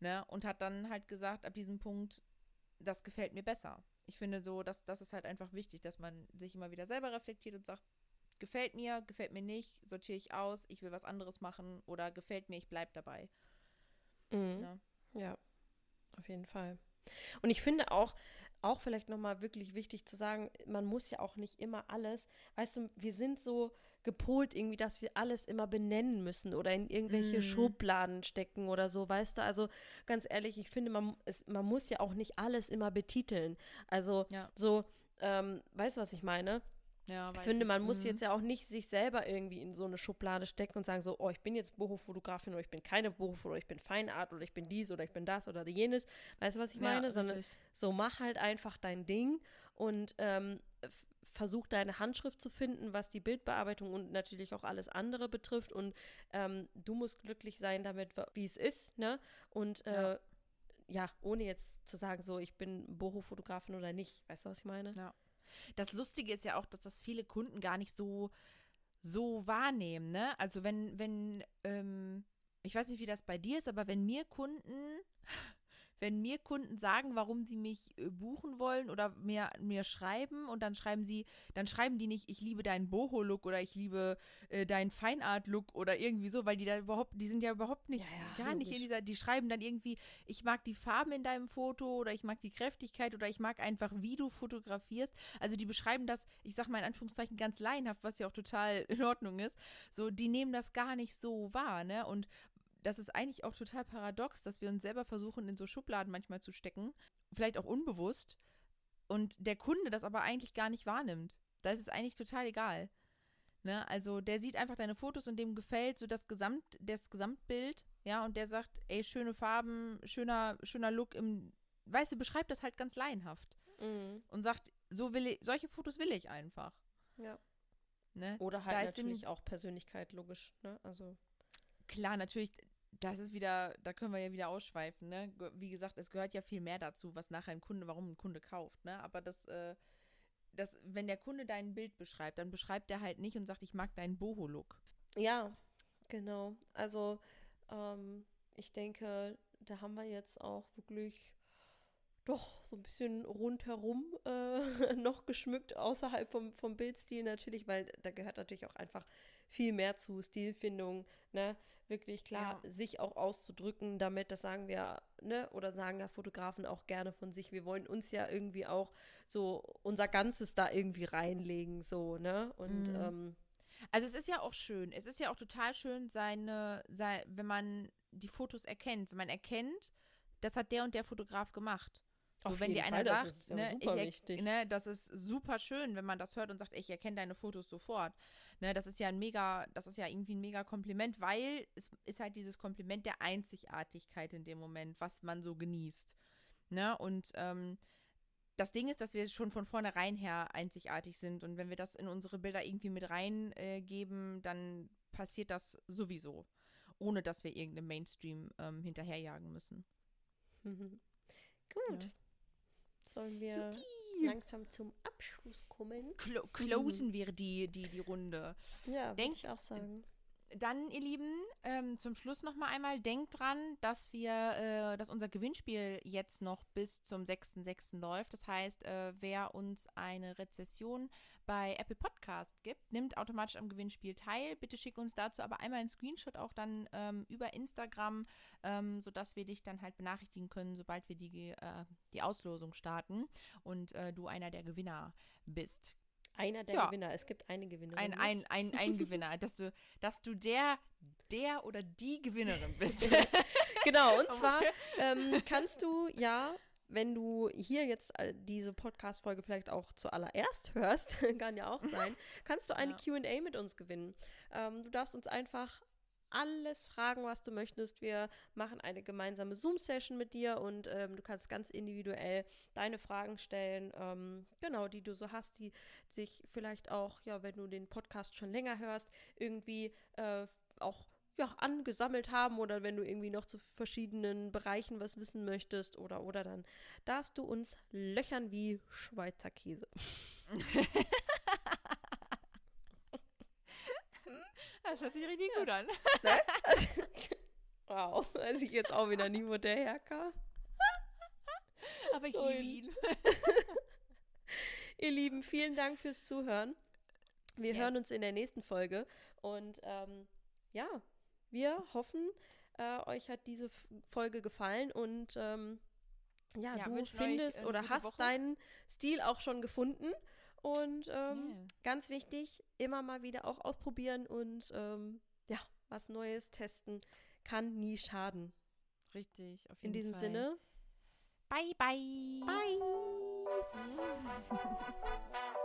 Ne? Und hat dann halt gesagt, ab diesem Punkt, das gefällt mir besser. Ich finde so, dass das ist halt einfach wichtig, dass man sich immer wieder selber reflektiert und sagt, gefällt mir, gefällt mir nicht, sortiere ich aus, ich will was anderes machen oder gefällt mir, ich bleibe dabei. Mhm. Ja. ja, auf jeden Fall. Und ich finde auch, auch vielleicht nochmal wirklich wichtig zu sagen, man muss ja auch nicht immer alles, weißt du, wir sind so gepolt irgendwie, dass wir alles immer benennen müssen oder in irgendwelche mm. Schubladen stecken oder so, weißt du, also ganz ehrlich, ich finde, man, es, man muss ja auch nicht alles immer betiteln, also ja. so, ähm, weißt du, was ich meine? Ja, ich finde, man ich. muss mhm. jetzt ja auch nicht sich selber irgendwie in so eine Schublade stecken und sagen so, oh, ich bin jetzt Boho-Fotografin oder ich bin keine Boho oder ich bin Feinart oder ich bin dies oder ich bin das oder jenes. Weißt du, was ich meine? Ja, Sondern so mach halt einfach dein Ding und ähm, versuch deine Handschrift zu finden, was die Bildbearbeitung und natürlich auch alles andere betrifft. Und ähm, du musst glücklich sein damit, wie es ist, ne? Und äh, ja. ja, ohne jetzt zu sagen, so, ich bin Boho-Fotografin oder nicht. Weißt du, was ich meine? Ja. Das Lustige ist ja auch, dass das viele Kunden gar nicht so, so wahrnehmen, ne? Also wenn, wenn, ähm, ich weiß nicht, wie das bei dir ist, aber wenn mir Kunden wenn mir Kunden sagen, warum sie mich äh, buchen wollen oder mir, mir schreiben und dann schreiben sie, dann schreiben die nicht, ich liebe deinen Boho-Look oder ich liebe äh, deinen Feinart-Look oder irgendwie so, weil die da überhaupt, die sind ja überhaupt nicht, ja, ja, gar logisch. nicht in dieser, die schreiben dann irgendwie, ich mag die Farben in deinem Foto oder ich mag die Kräftigkeit oder ich mag einfach, wie du fotografierst. Also die beschreiben das, ich sag mal in Anführungszeichen, ganz laienhaft, was ja auch total in Ordnung ist. So, die nehmen das gar nicht so wahr, ne? Und das ist eigentlich auch total paradox, dass wir uns selber versuchen, in so Schubladen manchmal zu stecken, vielleicht auch unbewusst, und der Kunde das aber eigentlich gar nicht wahrnimmt. Da ist es eigentlich total egal. Ne? Also der sieht einfach deine Fotos und dem gefällt so das, Gesamt, das Gesamtbild, ja, und der sagt, ey, schöne Farben, schöner, schöner Look im, weißt du, beschreibt das halt ganz laienhaft. Mhm. Und sagt, so will ich, solche Fotos will ich einfach. Ja. Ne? Oder halt natürlich auch Persönlichkeit, logisch, ne? Also. Klar, natürlich, das ist wieder, da können wir ja wieder ausschweifen, ne? Wie gesagt, es gehört ja viel mehr dazu, was nachher ein Kunde, warum ein Kunde kauft, ne? Aber das, äh, das, wenn der Kunde dein Bild beschreibt, dann beschreibt er halt nicht und sagt, ich mag deinen Boho-Look. Ja, genau. Also, ähm, ich denke, da haben wir jetzt auch wirklich doch so ein bisschen rundherum äh, noch geschmückt, außerhalb vom, vom Bildstil natürlich, weil da gehört natürlich auch einfach viel mehr zu Stilfindung, ne? Wirklich klar, ja. sich auch auszudrücken damit, das sagen wir, ne, oder sagen ja Fotografen auch gerne von sich. Wir wollen uns ja irgendwie auch so unser Ganzes da irgendwie reinlegen, so, ne? Und mhm. ähm, also es ist ja auch schön. Es ist ja auch total schön, seine, sein, wenn man die Fotos erkennt, wenn man erkennt, das hat der und der Fotograf gemacht. So, Auf wenn dir einer Fall, sagt, ne, ich, ne, das ist super schön, wenn man das hört und sagt, ich erkenne deine Fotos sofort. Ne, das ist ja ein mega, das ist ja irgendwie ein mega Kompliment, weil es ist halt dieses Kompliment der Einzigartigkeit in dem Moment, was man so genießt. Ne? Und ähm, das Ding ist, dass wir schon von vornherein her einzigartig sind und wenn wir das in unsere Bilder irgendwie mit reingeben, äh, dann passiert das sowieso, ohne dass wir irgendeinem Mainstream ähm, hinterherjagen müssen. Mhm. Gut. Ja. Sollen wir Juti. Langsam zum Abschluss kommen? Clo closen mhm. wäre die, die, die Runde. Ja, denke ich auch sagen. Dann, ihr Lieben, ähm, zum Schluss noch mal einmal, denkt dran, dass wir, äh, dass unser Gewinnspiel jetzt noch bis zum 6.6. läuft. Das heißt, äh, wer uns eine Rezession bei Apple Podcast gibt, nimmt automatisch am Gewinnspiel teil. Bitte schick uns dazu aber einmal einen Screenshot auch dann ähm, über Instagram, ähm, sodass wir dich dann halt benachrichtigen können, sobald wir die, äh, die Auslosung starten und äh, du einer der Gewinner bist. Einer der ja. Gewinner. Es gibt eine Gewinnerin. Ein, ein, ein, ein Gewinner. Dass du, dass du der, der oder die Gewinnerin bist. genau, und zwar ähm, kannst du ja wenn du hier jetzt diese Podcast-Folge vielleicht auch zuallererst hörst, kann ja auch sein, kannst du eine ja. QA mit uns gewinnen. Ähm, du darfst uns einfach alles fragen, was du möchtest. Wir machen eine gemeinsame Zoom-Session mit dir und ähm, du kannst ganz individuell deine Fragen stellen, ähm, genau, die du so hast, die sich vielleicht auch, ja, wenn du den Podcast schon länger hörst, irgendwie äh, auch ja, angesammelt haben oder wenn du irgendwie noch zu verschiedenen Bereichen was wissen möchtest oder oder dann darfst du uns löchern wie Schweizer Käse. Das hört sich richtig gut an. Ne? wow, als ich jetzt auch wieder nie, wo der herkam. Aber ich liebe ihn. Ihr Lieben, vielen Dank fürs Zuhören. Wir yes. hören uns in der nächsten Folge. Und ähm, ja, wir hoffen, äh, euch hat diese Folge gefallen und ähm, ja, ja, du findest oder hast Woche. deinen Stil auch schon gefunden. Und ähm, yeah. ganz wichtig, immer mal wieder auch ausprobieren und ähm, ja, was Neues testen kann nie schaden. Richtig, auf jeden Fall. In diesem Fall. Sinne. Bye, bye. Bye.